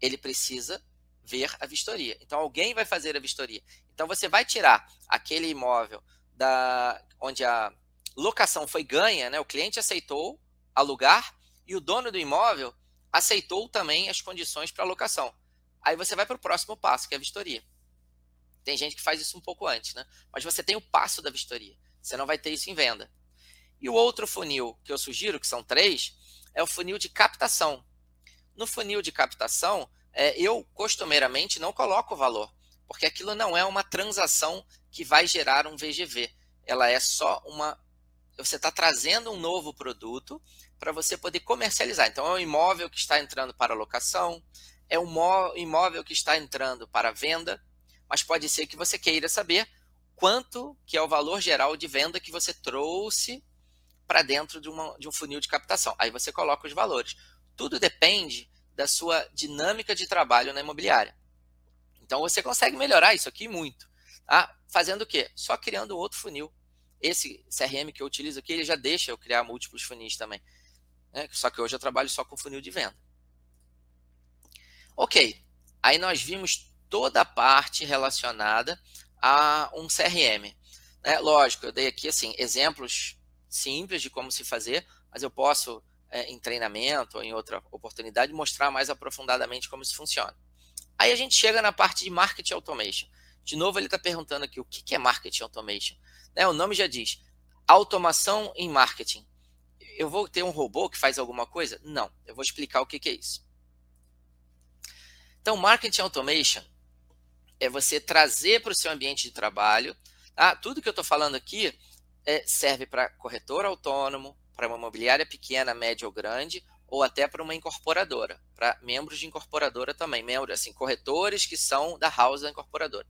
Speaker 3: ele precisa ver a vistoria. Então, alguém vai fazer a vistoria. Então, você vai tirar aquele imóvel da onde a locação foi ganha, né, o cliente aceitou alugar e o dono do imóvel aceitou também as condições para alocação. Aí você vai para o próximo passo, que é a vistoria. Tem gente que faz isso um pouco antes, né? Mas você tem o passo da vistoria. Você não vai ter isso em venda. E o outro funil que eu sugiro, que são três, é o funil de captação. No funil de captação, é, eu costumeiramente não coloco o valor, porque aquilo não é uma transação que vai gerar um VGV. Ela é só uma você está trazendo um novo produto para você poder comercializar. Então, é um imóvel que está entrando para locação, é um imóvel que está entrando para venda, mas pode ser que você queira saber quanto que é o valor geral de venda que você trouxe para dentro de, uma, de um funil de captação. Aí você coloca os valores. Tudo depende da sua dinâmica de trabalho na imobiliária. Então você consegue melhorar isso aqui muito. Tá? Fazendo o quê? Só criando outro funil. Esse CRM que eu utilizo aqui, ele já deixa eu criar múltiplos funis também. Né? Só que hoje eu trabalho só com funil de venda. Ok, aí nós vimos toda a parte relacionada a um CRM. Né? Lógico, eu dei aqui assim exemplos simples de como se fazer, mas eu posso, é, em treinamento ou em outra oportunidade, mostrar mais aprofundadamente como isso funciona. Aí a gente chega na parte de Marketing Automation. De novo, ele está perguntando aqui o que é Marketing Automation. Né? O nome já diz, automação em marketing. Eu vou ter um robô que faz alguma coisa? Não, eu vou explicar o que é isso. Então, Marketing Automation é você trazer para o seu ambiente de trabalho, tá? tudo que eu estou falando aqui é, serve para corretor autônomo, para uma imobiliária pequena, média ou grande, ou até para uma incorporadora, para membros de incorporadora também, membros, assim, corretores que são da house da incorporadora.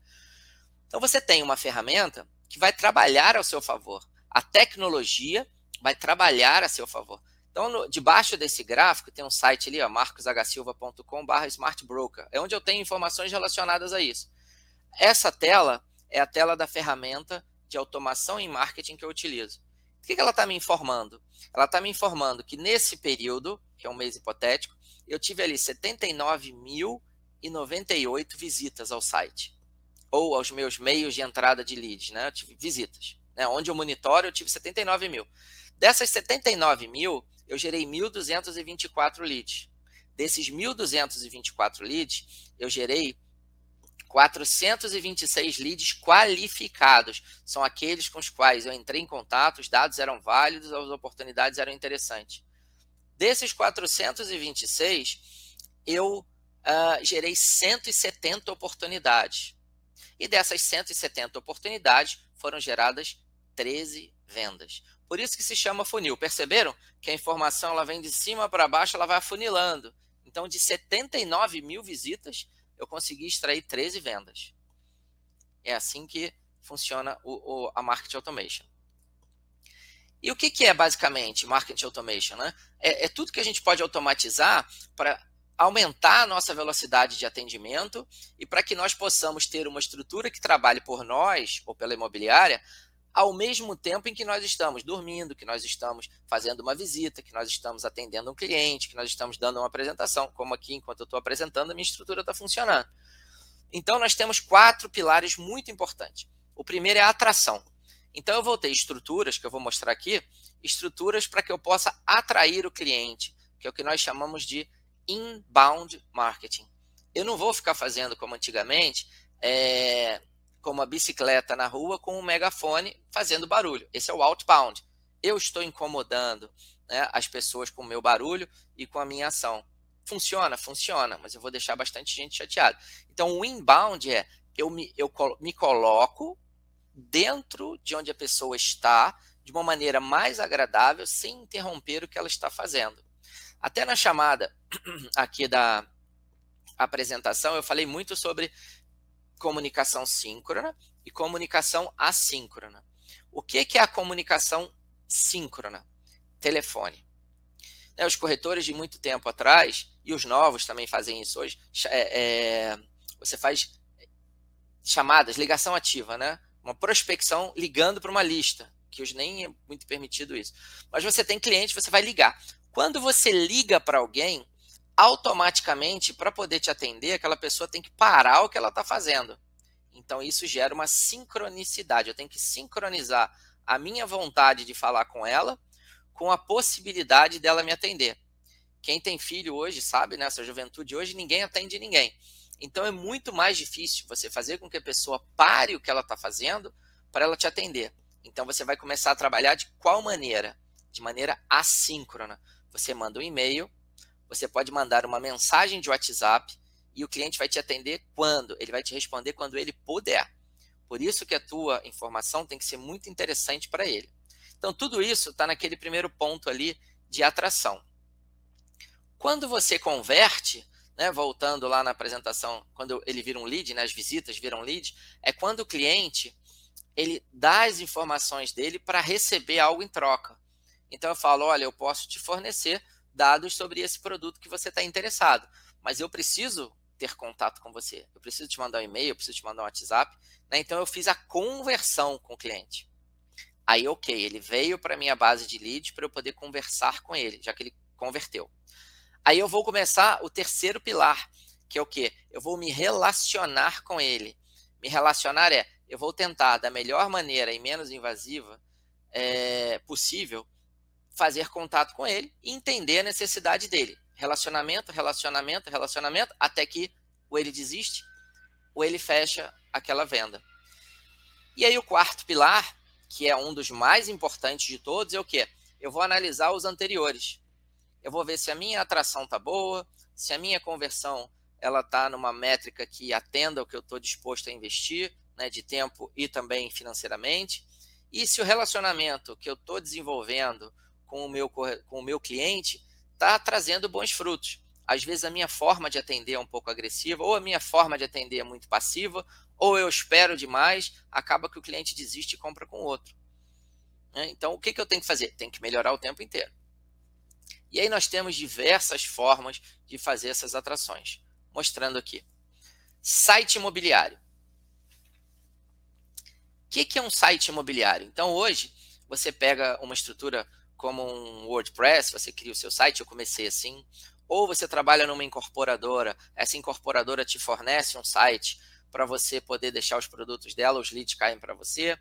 Speaker 3: Então você tem uma ferramenta que vai trabalhar ao seu favor. A tecnologia vai trabalhar a seu favor. Então, no, debaixo desse gráfico tem um site ali, marcoshsilva.com.br smartbroker, é onde eu tenho informações relacionadas a isso. Essa tela é a tela da ferramenta de automação em marketing que eu utilizo. O que ela está me informando? Ela está me informando que nesse período, que é um mês hipotético, eu tive ali 79.098 visitas ao site. Ou aos meus meios de entrada de leads, né? Eu tive visitas. Né? Onde eu monitoro, eu tive 79 mil. Dessas 79 mil, eu gerei 1.224 leads. Desses 1.224 leads, eu gerei 426 leads qualificados. São aqueles com os quais eu entrei em contato, os dados eram válidos, as oportunidades eram interessantes. Desses 426, eu uh, gerei 170 oportunidades. E dessas 170 oportunidades, foram geradas 13 vendas. Por isso que se chama funil. Perceberam que a informação ela vem de cima para baixo, ela vai afunilando. Então, de 79 mil visitas, eu consegui extrair 13 vendas. É assim que funciona o, o, a Market Automation. E o que, que é basicamente Market Automation? Né? É, é tudo que a gente pode automatizar para aumentar a nossa velocidade de atendimento e para que nós possamos ter uma estrutura que trabalhe por nós ou pela imobiliária ao mesmo tempo em que nós estamos dormindo, que nós estamos fazendo uma visita, que nós estamos atendendo um cliente, que nós estamos dando uma apresentação, como aqui, enquanto eu estou apresentando, a minha estrutura está funcionando. Então, nós temos quatro pilares muito importantes. O primeiro é a atração. Então, eu vou ter estruturas, que eu vou mostrar aqui, estruturas para que eu possa atrair o cliente, que é o que nós chamamos de inbound marketing. Eu não vou ficar fazendo como antigamente, é, como a bicicleta na rua com um megafone fazendo barulho. Esse é o outbound. Eu estou incomodando né, as pessoas com o meu barulho e com a minha ação. Funciona? Funciona, mas eu vou deixar bastante gente chateada. Então, o inbound é eu me, eu me coloco dentro de onde a pessoa está de uma maneira mais agradável, sem interromper o que ela está fazendo. Até na chamada *clears throat* aqui da apresentação, eu falei muito sobre comunicação síncrona e comunicação assíncrona. O que, que é a comunicação síncrona? Telefone. Né, os corretores de muito tempo atrás, e os novos também fazem isso hoje, é, é, você faz chamadas, ligação ativa, né? Uma prospecção ligando para uma lista, que hoje nem é muito permitido isso. Mas você tem cliente, você vai ligar. Quando você liga para alguém, automaticamente, para poder te atender, aquela pessoa tem que parar o que ela está fazendo. Então, isso gera uma sincronicidade. Eu tenho que sincronizar a minha vontade de falar com ela com a possibilidade dela me atender. Quem tem filho hoje sabe, nessa juventude hoje, ninguém atende ninguém. Então, é muito mais difícil você fazer com que a pessoa pare o que ela está fazendo para ela te atender. Então, você vai começar a trabalhar de qual maneira? De maneira assíncrona. Você manda um e-mail, você pode mandar uma mensagem de WhatsApp e o cliente vai te atender quando? Ele vai te responder quando ele puder. Por isso que a tua informação tem que ser muito interessante para ele. Então, tudo isso está naquele primeiro ponto ali de atração. Quando você converte, né, voltando lá na apresentação, quando ele vira um lead, né, as visitas viram lead, é quando o cliente ele dá as informações dele para receber algo em troca. Então eu falo, olha, eu posso te fornecer dados sobre esse produto que você está interessado, mas eu preciso ter contato com você. Eu preciso te mandar um e-mail, eu preciso te mandar um WhatsApp. Né? Então eu fiz a conversão com o cliente. Aí, ok, ele veio para minha base de lead para eu poder conversar com ele, já que ele converteu. Aí eu vou começar o terceiro pilar, que é o quê? Eu vou me relacionar com ele. Me relacionar é, eu vou tentar, da melhor maneira e menos invasiva é, possível, fazer contato com ele e entender a necessidade dele. Relacionamento, relacionamento, relacionamento, até que ou ele desiste ou ele fecha aquela venda. E aí o quarto pilar, que é um dos mais importantes de todos, é o quê? Eu vou analisar os anteriores. Eu vou ver se a minha atração tá boa, se a minha conversão ela tá numa métrica que atenda o que eu estou disposto a investir, né, de tempo e também financeiramente. E se o relacionamento que eu estou desenvolvendo com o meu, com o meu cliente está trazendo bons frutos. Às vezes a minha forma de atender é um pouco agressiva, ou a minha forma de atender é muito passiva, ou eu espero demais, acaba que o cliente desiste e compra com outro. Né? Então, o que, que eu tenho que fazer? Tem que melhorar o tempo inteiro. E aí nós temos diversas formas de fazer essas atrações. Mostrando aqui. Site imobiliário. O que, que é um site imobiliário? Então, hoje, você pega uma estrutura como um WordPress, você cria o seu site, eu comecei assim, ou você trabalha numa incorporadora, essa incorporadora te fornece um site para você poder deixar os produtos dela, os leads caem para você,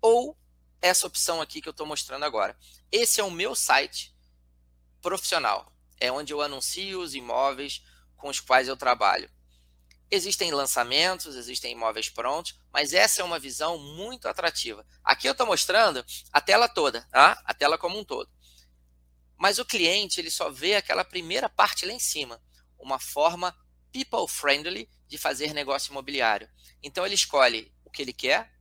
Speaker 3: ou essa opção aqui que eu estou mostrando agora. Esse é o meu site profissional, é onde eu anuncio os imóveis com os quais eu trabalho. Existem lançamentos, existem imóveis prontos, mas essa é uma visão muito atrativa. Aqui eu estou mostrando a tela toda, tá? a tela como um todo. Mas o cliente ele só vê aquela primeira parte lá em cima, uma forma people friendly de fazer negócio imobiliário. Então ele escolhe o que ele quer.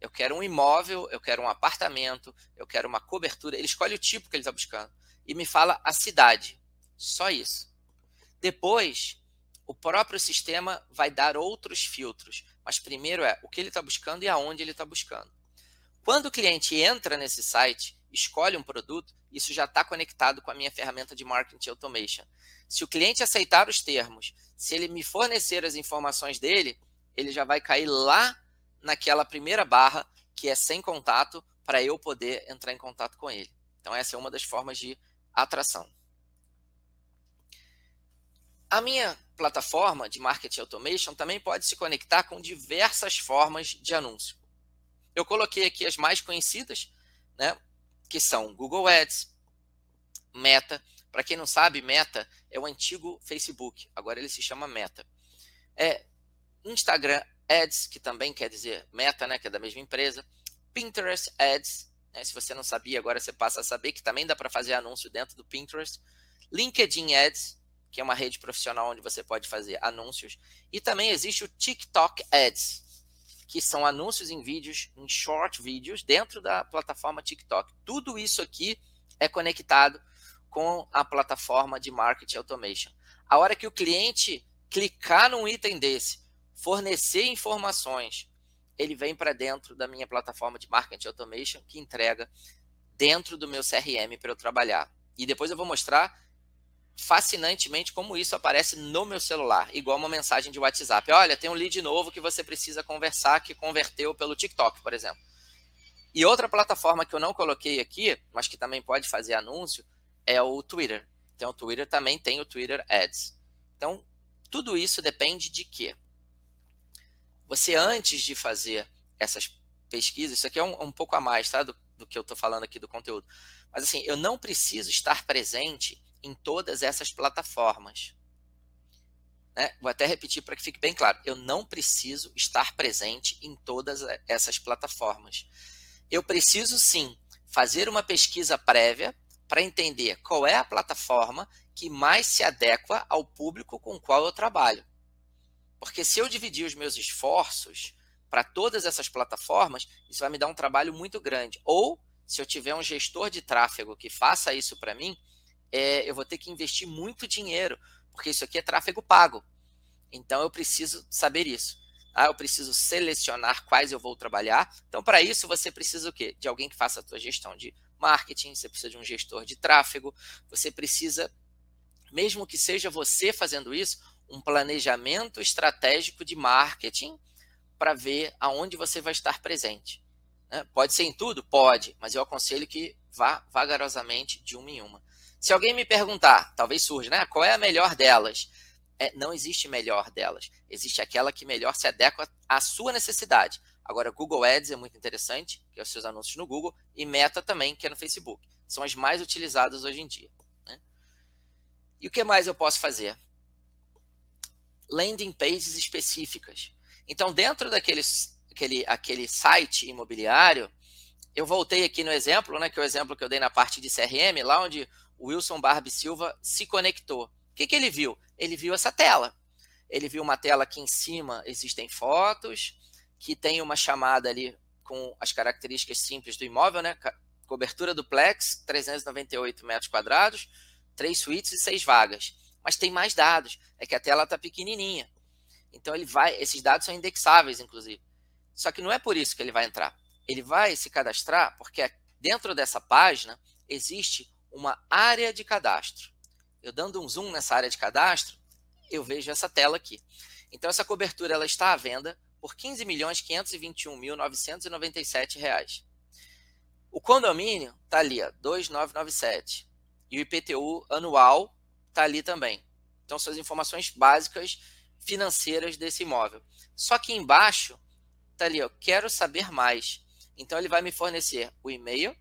Speaker 3: Eu quero um imóvel, eu quero um apartamento, eu quero uma cobertura. Ele escolhe o tipo que ele está buscando e me fala a cidade. Só isso. Depois o próprio sistema vai dar outros filtros. Mas primeiro é o que ele está buscando e aonde ele está buscando. Quando o cliente entra nesse site, escolhe um produto, isso já está conectado com a minha ferramenta de marketing automation. Se o cliente aceitar os termos, se ele me fornecer as informações dele, ele já vai cair lá naquela primeira barra que é sem contato para eu poder entrar em contato com ele. Então essa é uma das formas de atração. A minha plataforma de marketing automation também pode se conectar com diversas formas de anúncio. Eu coloquei aqui as mais conhecidas, né, que são Google Ads, Meta. Para quem não sabe, Meta é o antigo Facebook, agora ele se chama Meta. É Instagram Ads, que também quer dizer Meta, né, que é da mesma empresa. Pinterest Ads, né, se você não sabia, agora você passa a saber que também dá para fazer anúncio dentro do Pinterest. LinkedIn Ads, que é uma rede profissional onde você pode fazer anúncios. E também existe o TikTok Ads, que são anúncios em vídeos, em short vídeos, dentro da plataforma TikTok. Tudo isso aqui é conectado com a plataforma de Marketing Automation. A hora que o cliente clicar num item desse, fornecer informações, ele vem para dentro da minha plataforma de Marketing Automation, que entrega dentro do meu CRM para eu trabalhar. E depois eu vou mostrar fascinantemente como isso aparece no meu celular, igual uma mensagem de WhatsApp. Olha, tem um lead novo que você precisa conversar que converteu pelo TikTok, por exemplo. E outra plataforma que eu não coloquei aqui, mas que também pode fazer anúncio, é o Twitter. Então, o Twitter também tem o Twitter Ads. Então, tudo isso depende de quê? Você, antes de fazer essas pesquisas, isso aqui é um, um pouco a mais, tá? Do, do que eu estou falando aqui do conteúdo. Mas, assim, eu não preciso estar presente em todas essas plataformas. Né? Vou até repetir para que fique bem claro: eu não preciso estar presente em todas essas plataformas. Eu preciso sim fazer uma pesquisa prévia para entender qual é a plataforma que mais se adequa ao público com o qual eu trabalho. Porque se eu dividir os meus esforços para todas essas plataformas, isso vai me dar um trabalho muito grande. Ou se eu tiver um gestor de tráfego que faça isso para mim, é, eu vou ter que investir muito dinheiro, porque isso aqui é tráfego pago. Então eu preciso saber isso. Ah, eu preciso selecionar quais eu vou trabalhar. Então, para isso, você precisa o quê? De alguém que faça a tua gestão de marketing, você precisa de um gestor de tráfego, você precisa, mesmo que seja você fazendo isso, um planejamento estratégico de marketing para ver aonde você vai estar presente. Né? Pode ser em tudo? Pode, mas eu aconselho que vá vagarosamente de uma em uma. Se alguém me perguntar, talvez surja, né? Qual é a melhor delas? É, não existe melhor delas. Existe aquela que melhor se adequa à sua necessidade. Agora, Google Ads é muito interessante, que é os seus anúncios no Google, e Meta também, que é no Facebook. São as mais utilizadas hoje em dia. Né? E o que mais eu posso fazer? Landing pages específicas. Então, dentro daqueles, aquele, aquele site imobiliário, eu voltei aqui no exemplo, né, que é o exemplo que eu dei na parte de CRM, lá onde o Wilson Barbie Silva se conectou. O que, que ele viu? Ele viu essa tela. Ele viu uma tela que em cima existem fotos, que tem uma chamada ali com as características simples do imóvel, né? Cobertura duplex, 398 metros quadrados, três suítes e seis vagas. Mas tem mais dados, é que a tela está pequenininha. Então ele vai, esses dados são indexáveis, inclusive. Só que não é por isso que ele vai entrar. Ele vai se cadastrar porque dentro dessa página existe uma área de cadastro. Eu dando um zoom nessa área de cadastro, eu vejo essa tela aqui. Então essa cobertura ela está à venda por 15.521.997 reais. O condomínio está ali, ó, 2.997. E o IPTU anual está ali também. Então são as informações básicas financeiras desse imóvel. Só que embaixo está ali, ó, quero saber mais. Então ele vai me fornecer o e-mail,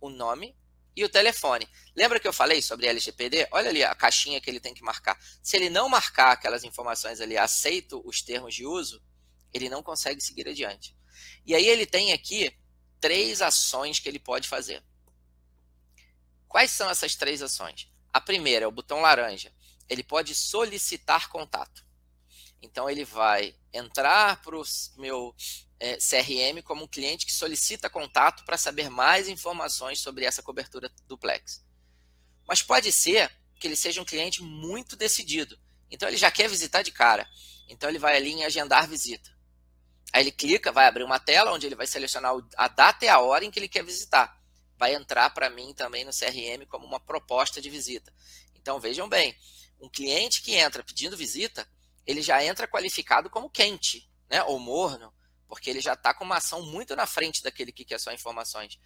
Speaker 3: o nome e o telefone. Lembra que eu falei sobre LGPD? Olha ali a caixinha que ele tem que marcar. Se ele não marcar aquelas informações ali, aceito os termos de uso, ele não consegue seguir adiante. E aí ele tem aqui três ações que ele pode fazer. Quais são essas três ações? A primeira é o botão laranja. Ele pode solicitar contato. Então ele vai entrar para o meu é, CRM como um cliente que solicita contato para saber mais informações sobre essa cobertura duplex. Mas pode ser que ele seja um cliente muito decidido. Então ele já quer visitar de cara. Então ele vai ali em agendar visita. Aí ele clica, vai abrir uma tela onde ele vai selecionar a data e a hora em que ele quer visitar. Vai entrar para mim também no CRM como uma proposta de visita. Então vejam bem, um cliente que entra pedindo visita, ele já entra qualificado como quente, né, ou morno, porque ele já está com uma ação muito na frente daquele que quer só informações.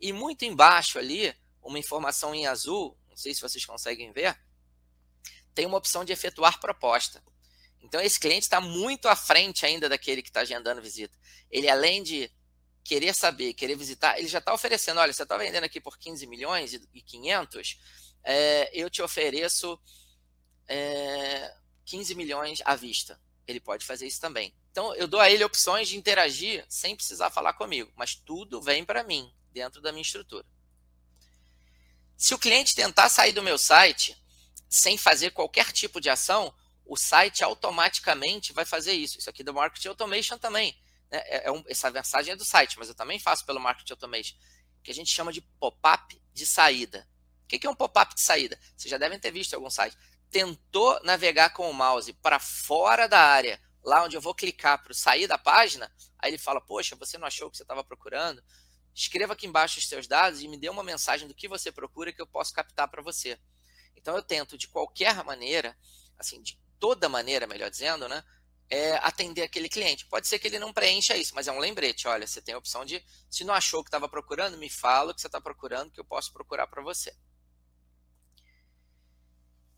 Speaker 3: E muito embaixo ali, uma informação em azul, não sei se vocês conseguem ver, tem uma opção de efetuar proposta. Então esse cliente está muito à frente ainda daquele que está agendando visita. Ele, além de querer saber, querer visitar, ele já está oferecendo, olha, você está vendendo aqui por 15 milhões e 500, é, eu te ofereço é, 15 milhões à vista. Ele pode fazer isso também. Então, eu dou a ele opções de interagir sem precisar falar comigo, mas tudo vem para mim, dentro da minha estrutura. Se o cliente tentar sair do meu site sem fazer qualquer tipo de ação, o site automaticamente vai fazer isso. Isso aqui do Marketing Automation também. Né? É, é um, essa mensagem é do site, mas eu também faço pelo Marketing Automation, que a gente chama de pop-up de saída. O que é um pop-up de saída? Vocês já devem ter visto em algum site tentou navegar com o mouse para fora da área, lá onde eu vou clicar para sair da página, aí ele fala: Poxa, você não achou o que você estava procurando? Escreva aqui embaixo os seus dados e me dê uma mensagem do que você procura que eu posso captar para você. Então eu tento, de qualquer maneira, assim, de toda maneira, melhor dizendo, né? É atender aquele cliente. Pode ser que ele não preencha isso, mas é um lembrete. Olha, você tem a opção de, se não achou o que estava procurando, me fala o que você está procurando, que eu posso procurar para você.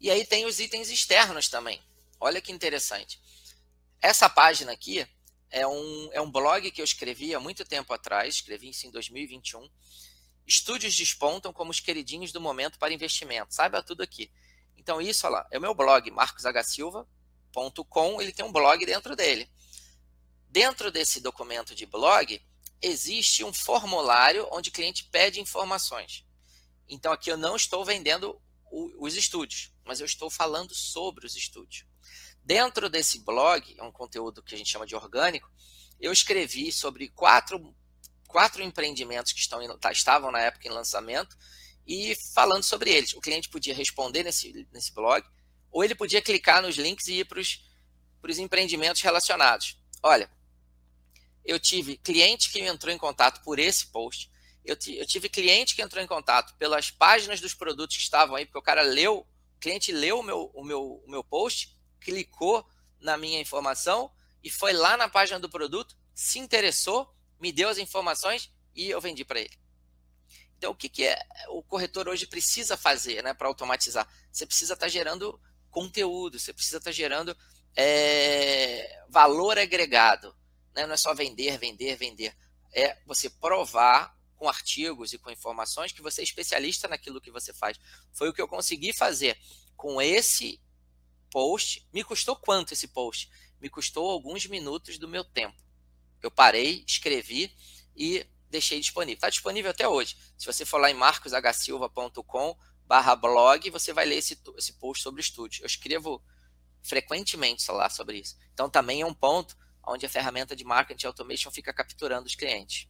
Speaker 3: E aí tem os itens externos também. Olha que interessante. Essa página aqui é um, é um blog que eu escrevi há muito tempo atrás, escrevi isso em 2021. Estúdios despontam como os queridinhos do momento para investimento. Saiba tudo aqui. Então, isso olha lá, é o meu blog, marcoshsilva.com. Ele tem um blog dentro dele. Dentro desse documento de blog, existe um formulário onde o cliente pede informações. Então, aqui eu não estou vendendo os estúdios, mas eu estou falando sobre os estúdios. Dentro desse blog, é um conteúdo que a gente chama de orgânico, eu escrevi sobre quatro, quatro empreendimentos que estão tá, estavam na época em lançamento e falando sobre eles. O cliente podia responder nesse, nesse blog, ou ele podia clicar nos links e ir para os empreendimentos relacionados. Olha, eu tive cliente que entrou em contato por esse post, eu, eu tive cliente que entrou em contato pelas páginas dos produtos que estavam aí, porque o cara leu, o cliente leu o meu, o meu, o meu post, clicou na minha informação e foi lá na página do produto, se interessou, me deu as informações e eu vendi para ele. Então, o que, que é, o corretor hoje precisa fazer né, para automatizar? Você precisa estar tá gerando conteúdo, você precisa estar tá gerando é, valor agregado. Né? Não é só vender, vender, vender. É você provar com artigos e com informações que você é especialista naquilo que você faz. Foi o que eu consegui fazer com esse post. Me custou quanto esse post? Me custou alguns minutos do meu tempo. Eu parei, escrevi e deixei disponível. Está disponível até hoje. Se você for lá em marcoshsilva.com barra blog, você vai ler esse, esse post sobre estúdio. Eu escrevo frequentemente lá sobre isso. Então também é um ponto onde a ferramenta de marketing automation fica capturando os clientes.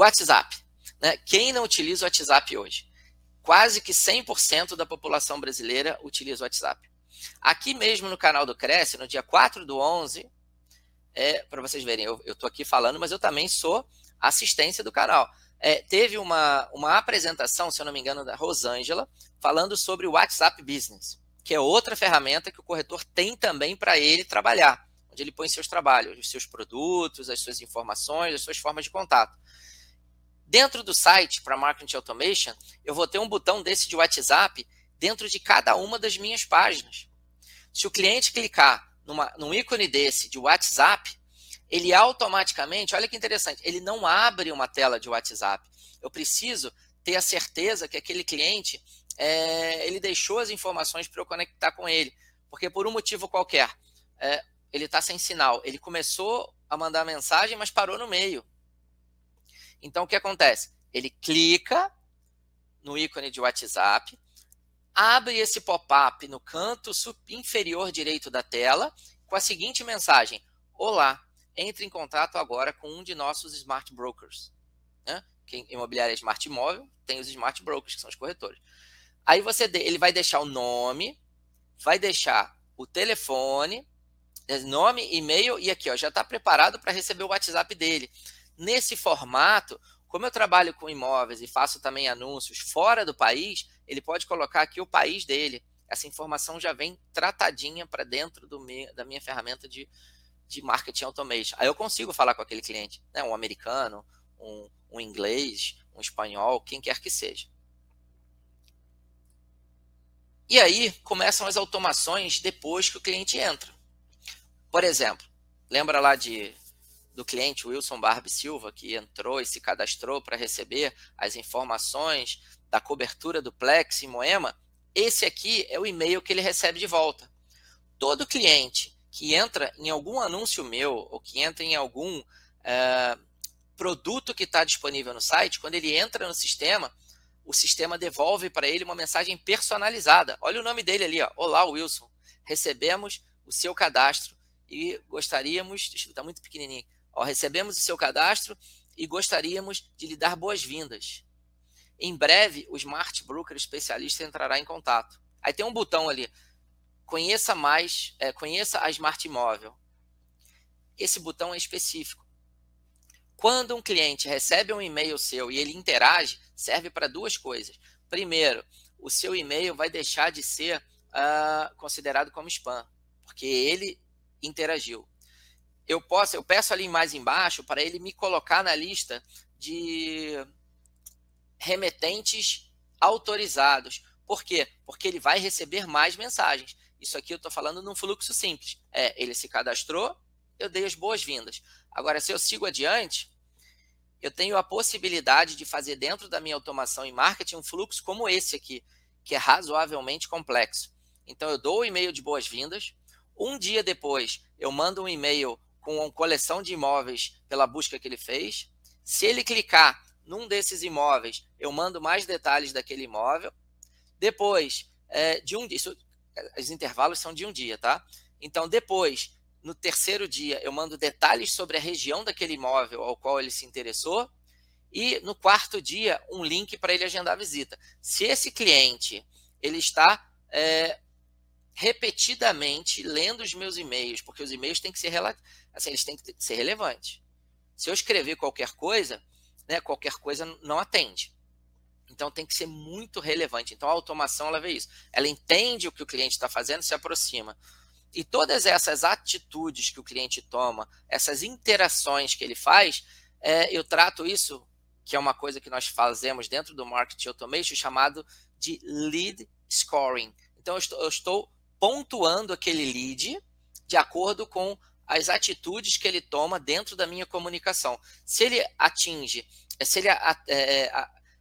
Speaker 3: WhatsApp. Né? Quem não utiliza o WhatsApp hoje? Quase que 100% da população brasileira utiliza o WhatsApp. Aqui mesmo no canal do Cresce, no dia 4 do 11, é, para vocês verem, eu estou aqui falando, mas eu também sou assistência do canal. É, teve uma, uma apresentação, se eu não me engano, da Rosângela, falando sobre o WhatsApp Business, que é outra ferramenta que o corretor tem também para ele trabalhar, onde ele põe seus trabalhos, os seus produtos, as suas informações, as suas formas de contato. Dentro do site para Marketing Automation, eu vou ter um botão desse de WhatsApp dentro de cada uma das minhas páginas. Se o cliente clicar numa, num ícone desse de WhatsApp, ele automaticamente, olha que interessante, ele não abre uma tela de WhatsApp. Eu preciso ter a certeza que aquele cliente é, ele deixou as informações para eu conectar com ele, porque por um motivo qualquer é, ele está sem sinal. Ele começou a mandar mensagem, mas parou no meio. Então o que acontece? Ele clica no ícone de WhatsApp, abre esse pop-up no canto inferior direito da tela com a seguinte mensagem: Olá, entre em contato agora com um de nossos smart brokers. Né? Quem imobiliária é smart imóvel, tem os smart brokers, que são os corretores. Aí você ele vai deixar o nome, vai deixar o telefone, nome, e-mail, e aqui ó, já está preparado para receber o WhatsApp dele. Nesse formato, como eu trabalho com imóveis e faço também anúncios fora do país, ele pode colocar aqui o país dele. Essa informação já vem tratadinha para dentro do da minha ferramenta de, de marketing automation. Aí eu consigo falar com aquele cliente, né? um americano, um, um inglês, um espanhol, quem quer que seja. E aí começam as automações depois que o cliente entra. Por exemplo, lembra lá de do cliente Wilson Barbie Silva, que entrou e se cadastrou para receber as informações da cobertura do Plex em Moema, esse aqui é o e-mail que ele recebe de volta. Todo cliente que entra em algum anúncio meu ou que entra em algum é, produto que está disponível no site, quando ele entra no sistema, o sistema devolve para ele uma mensagem personalizada. Olha o nome dele ali, ó. Olá, Wilson. Recebemos o seu cadastro e gostaríamos. Está muito pequenininho. Ó, recebemos o seu cadastro e gostaríamos de lhe dar boas-vindas. Em breve, o Smart Broker especialista entrará em contato. Aí tem um botão ali. Conheça mais, é, conheça a Smart Imóvel. Esse botão é específico. Quando um cliente recebe um e-mail seu e ele interage, serve para duas coisas. Primeiro, o seu e-mail vai deixar de ser uh, considerado como spam, porque ele interagiu eu posso, eu peço ali mais embaixo para ele me colocar na lista de remetentes autorizados. Por quê? Porque ele vai receber mais mensagens. Isso aqui eu estou falando num fluxo simples. É, ele se cadastrou, eu dei as boas-vindas. Agora, se eu sigo adiante, eu tenho a possibilidade de fazer dentro da minha automação em marketing um fluxo como esse aqui, que é razoavelmente complexo. Então, eu dou o e-mail de boas-vindas. Um dia depois, eu mando um e-mail com uma coleção de imóveis pela busca que ele fez. Se ele clicar num desses imóveis, eu mando mais detalhes daquele imóvel. Depois é, de um dia, os intervalos são de um dia, tá? Então, depois No terceiro dia, eu mando detalhes sobre a região daquele imóvel ao qual ele se interessou. E no quarto dia, um link para ele agendar a visita. Se esse cliente ele está é, repetidamente lendo os meus e-mails, porque os e-mails têm que ser assim, eles têm que ser relevantes. Se eu escrever qualquer coisa, né, qualquer coisa não atende. Então tem que ser muito relevante. Então a automação ela vê isso. Ela entende o que o cliente está fazendo, se aproxima. E todas essas atitudes que o cliente toma, essas interações que ele faz, é, eu trato isso, que é uma coisa que nós fazemos dentro do Marketing Automation, chamado de lead scoring. Então eu estou, eu estou pontuando aquele lead de acordo com as atitudes que ele toma dentro da minha comunicação. Se ele atinge, se ele é,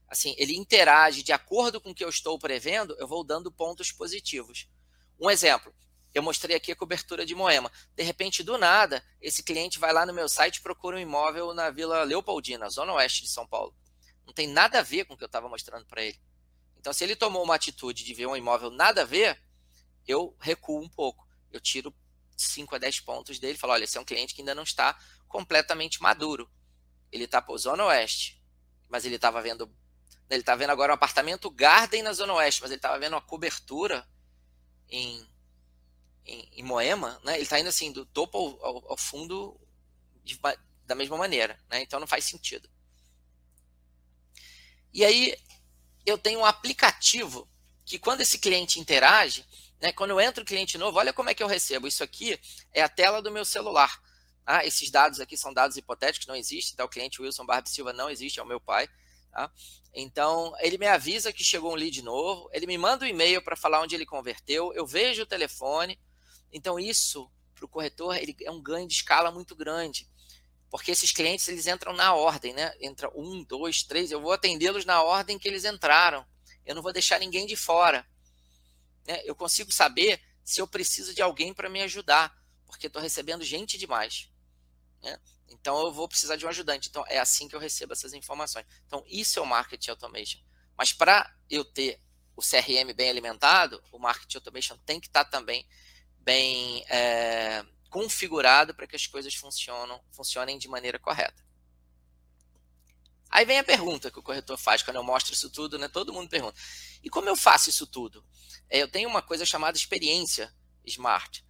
Speaker 3: assim, ele interage de acordo com o que eu estou prevendo, eu vou dando pontos positivos. Um exemplo, eu mostrei aqui a cobertura de Moema. De repente, do nada, esse cliente vai lá no meu site e procura um imóvel na Vila Leopoldina, zona oeste de São Paulo. Não tem nada a ver com o que eu estava mostrando para ele. Então, se ele tomou uma atitude de ver um imóvel nada a ver, eu recuo um pouco. Eu tiro 5 a 10 pontos dele falo: olha, esse é um cliente que ainda não está completamente maduro. Ele está para Zona Oeste, mas ele estava vendo. Ele está vendo agora um apartamento Garden na Zona Oeste, mas ele estava vendo uma cobertura em, em, em, Moema, né? Ele está indo assim do topo ao, ao, ao fundo de, da mesma maneira, né? Então não faz sentido. E aí eu tenho um aplicativo que quando esse cliente interage, né, quando eu entro cliente novo, olha como é que eu recebo. Isso aqui é a tela do meu celular. Ah, esses dados aqui são dados hipotéticos, não existem. Tá? O cliente Wilson Barba Silva não existe, é o meu pai. Tá? Então, ele me avisa que chegou um lead novo, ele me manda um e-mail para falar onde ele converteu, eu vejo o telefone. Então, isso, para o corretor, ele é um ganho de escala muito grande porque esses clientes eles entram na ordem, né? Entra um, dois, três, eu vou atendê-los na ordem que eles entraram. Eu não vou deixar ninguém de fora. Né? Eu consigo saber se eu preciso de alguém para me ajudar, porque estou recebendo gente demais. Né? Então eu vou precisar de um ajudante. Então é assim que eu recebo essas informações. Então isso é o marketing automation. Mas para eu ter o CRM bem alimentado, o marketing automation tem que estar tá também bem é, configurado para que as coisas funcionem de maneira correta. Aí vem a pergunta que o corretor faz quando eu mostro isso tudo, né? Todo mundo pergunta. E como eu faço isso tudo? É, eu tenho uma coisa chamada experiência smart,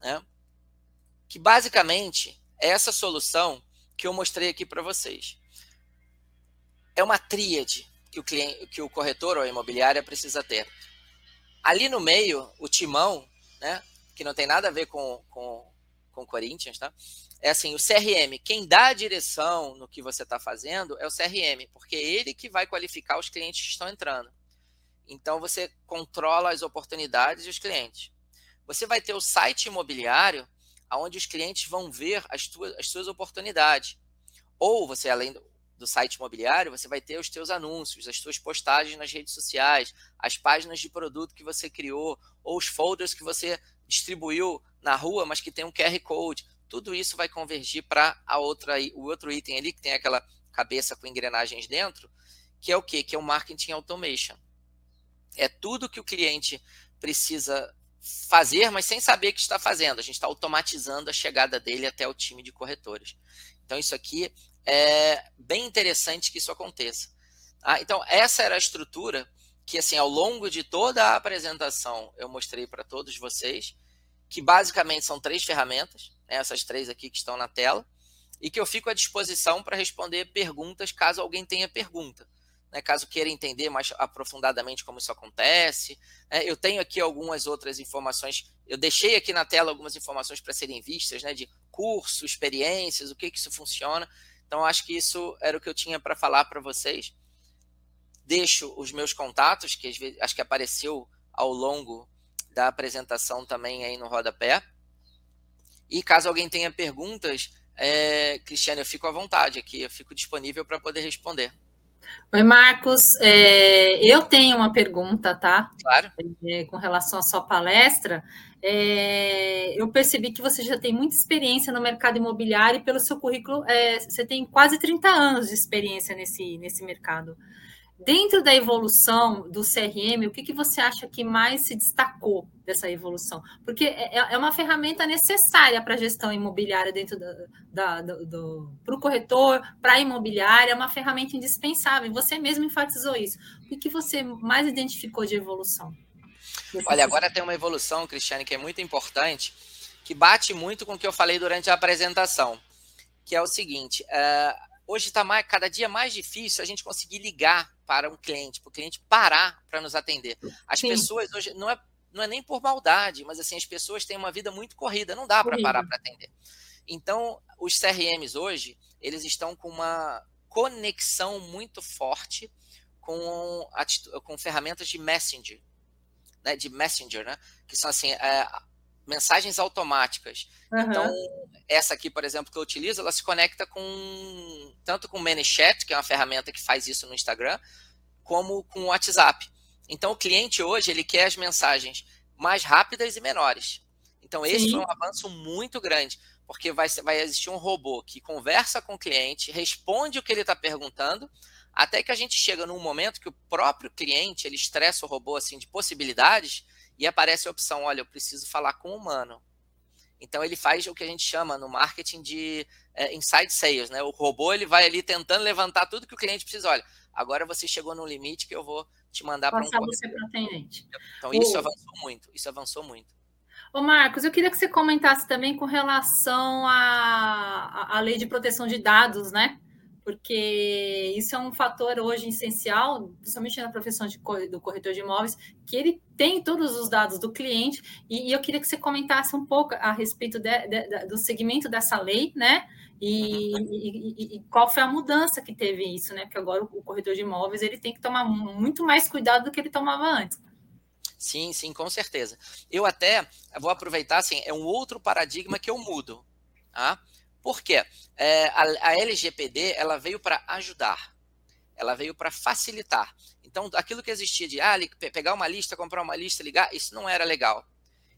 Speaker 3: né? Que basicamente é essa solução que eu mostrei aqui para vocês. É uma tríade que o cliente, que o corretor ou a imobiliária precisa ter. Ali no meio, o timão, né? Que não tem nada a ver com, com com Corinthians, tá? É assim, o CRM, quem dá a direção no que você está fazendo é o CRM, porque é ele que vai qualificar os clientes que estão entrando. Então você controla as oportunidades dos clientes. Você vai ter o site imobiliário, onde os clientes vão ver as, tuas, as suas oportunidades. Ou você, além do, do site imobiliário, você vai ter os teus anúncios, as suas postagens nas redes sociais, as páginas de produto que você criou, ou os folders que você distribuiu na rua, mas que tem um QR Code. Tudo isso vai convergir para a outra, o outro item ali, que tem aquela cabeça com engrenagens dentro, que é o quê? Que é o marketing automation. É tudo que o cliente precisa fazer, mas sem saber que está fazendo. A gente está automatizando a chegada dele até o time de corretores. Então, isso aqui é bem interessante que isso aconteça. Ah, então, essa era a estrutura que, assim, ao longo de toda a apresentação, eu mostrei para todos vocês que basicamente são três ferramentas, né, essas três aqui que estão na tela, e que eu fico à disposição para responder perguntas caso alguém tenha pergunta. Né, caso queira entender mais aprofundadamente como isso acontece. Né, eu tenho aqui algumas outras informações, eu deixei aqui na tela algumas informações para serem vistas, né, de curso, experiências, o que, que isso funciona. Então, acho que isso era o que eu tinha para falar para vocês. Deixo os meus contatos, que acho que apareceu ao longo da apresentação também aí no rodapé. E caso alguém tenha perguntas, é, Cristiane, eu fico à vontade aqui, eu fico disponível para poder responder.
Speaker 2: Oi, Marcos. É, eu tenho uma pergunta, tá?
Speaker 3: Claro.
Speaker 2: É, com relação à sua palestra. É, eu percebi que você já tem muita experiência no mercado imobiliário e pelo seu currículo, é, você tem quase 30 anos de experiência nesse, nesse mercado. Dentro da evolução do CRM, o que, que você acha que mais se destacou dessa evolução? Porque é, é, é uma ferramenta necessária para a gestão imobiliária dentro da, da do, para o corretor, para a imobiliária, é uma ferramenta indispensável. Você mesmo enfatizou isso. O que, que você mais identificou de evolução?
Speaker 3: Olha, agora tem uma evolução, Cristiane, que é muito importante, que bate muito com o que eu falei durante a apresentação, que é o seguinte: uh, hoje está cada dia mais difícil a gente conseguir ligar para um cliente, para o cliente parar para nos atender. As Sim. pessoas hoje não é, não é nem por maldade, mas assim as pessoas têm uma vida muito corrida, não dá para parar para atender. Então, os CRMs hoje, eles estão com uma conexão muito forte com, com ferramentas de Messenger, né, de Messenger, né, que são assim, é, mensagens automáticas. Uhum. Então, essa aqui, por exemplo, que eu utilizo, ela se conecta com tanto com o ManyChat, que é uma ferramenta que faz isso no Instagram, como com o WhatsApp. Então, o cliente hoje ele quer as mensagens mais rápidas e menores. Então, esse Sim. foi um avanço muito grande, porque vai, vai existir um robô que conversa com o cliente, responde o que ele está perguntando, até que a gente chega num momento que o próprio cliente ele estressa o robô assim de possibilidades e aparece a opção, olha, eu preciso falar com o humano. Então ele faz o que a gente chama no marketing de é, inside sales, né? O robô ele vai ali tentando levantar tudo que o cliente precisa. Olha, agora você chegou no limite que eu vou te mandar para um
Speaker 2: você para atendente.
Speaker 3: Então isso avançou muito, isso avançou muito.
Speaker 2: Ô Marcos, eu queria que você comentasse também com relação à, à lei de proteção de dados, né? Porque isso é um fator hoje essencial, principalmente na profissão de, do corretor de imóveis, que ele tem todos os dados do cliente, e, e eu queria que você comentasse um pouco a respeito de, de, do segmento dessa lei, né? E, e, e, qual foi a mudança que teve isso, né? Porque agora o, o corretor de imóveis ele tem que tomar muito mais cuidado do que ele tomava antes.
Speaker 3: Sim, sim, com certeza. Eu até vou aproveitar, assim, é um outro paradigma que eu mudo, tá? Por quê? É, a, a LGPD ela veio para ajudar, ela veio para facilitar. Então, aquilo que existia de ah, pegar uma lista, comprar uma lista, ligar, isso não era legal.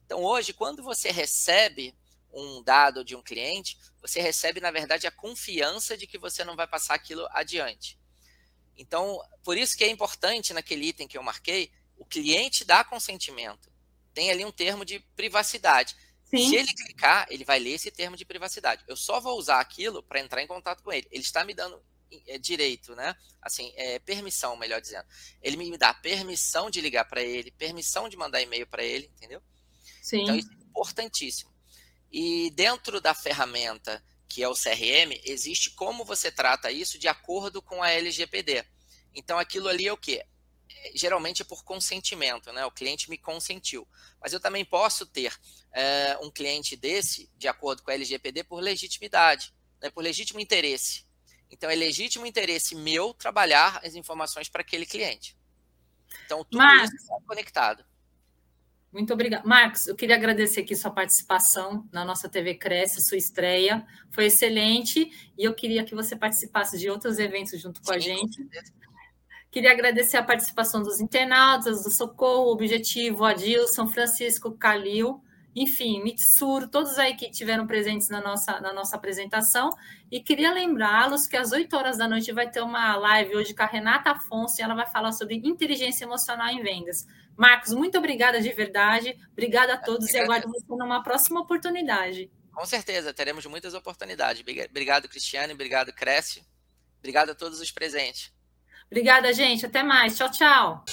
Speaker 3: Então, hoje, quando você recebe um dado de um cliente, você recebe, na verdade, a confiança de que você não vai passar aquilo adiante. Então, por isso que é importante naquele item que eu marquei, o cliente dá consentimento. Tem ali um termo de privacidade. Sim. Se ele clicar, ele vai ler esse termo de privacidade. Eu só vou usar aquilo para entrar em contato com ele. Ele está me dando é, direito, né? Assim, é, permissão, melhor dizendo. Ele me dá permissão de ligar para ele, permissão de mandar e-mail para ele, entendeu? Sim. Então, isso é importantíssimo. E dentro da ferramenta que é o CRM, existe como você trata isso de acordo com a LGPD. Então, aquilo ali é o quê? Geralmente é por consentimento, né? O cliente me consentiu. Mas eu também posso ter é, um cliente desse, de acordo com a LGPD, por legitimidade, né? por legítimo interesse. Então, é legítimo interesse meu trabalhar as informações para aquele cliente. Então, tudo Marcos, isso está conectado.
Speaker 2: Muito obrigada. Marcos, eu queria agradecer aqui sua participação na nossa TV Cresce, sua estreia. Foi excelente e eu queria que você participasse de outros eventos junto com Sim, a gente. Com Queria agradecer a participação dos internautas, do Socorro, Objetivo, Adilson, Francisco, Calil, enfim, Mitsuru, todos aí que tiveram presentes na nossa, na nossa apresentação. E queria lembrá-los que às 8 horas da noite vai ter uma live hoje com a Renata Afonso e ela vai falar sobre inteligência emocional em vendas. Marcos, muito obrigada de verdade. Obrigada a todos e aguardo você numa próxima oportunidade.
Speaker 3: Com certeza, teremos muitas oportunidades. Obrigado, Cristiane. Obrigado, Cresce. Obrigado a todos os presentes.
Speaker 2: Obrigada, gente. Até mais. Tchau, tchau.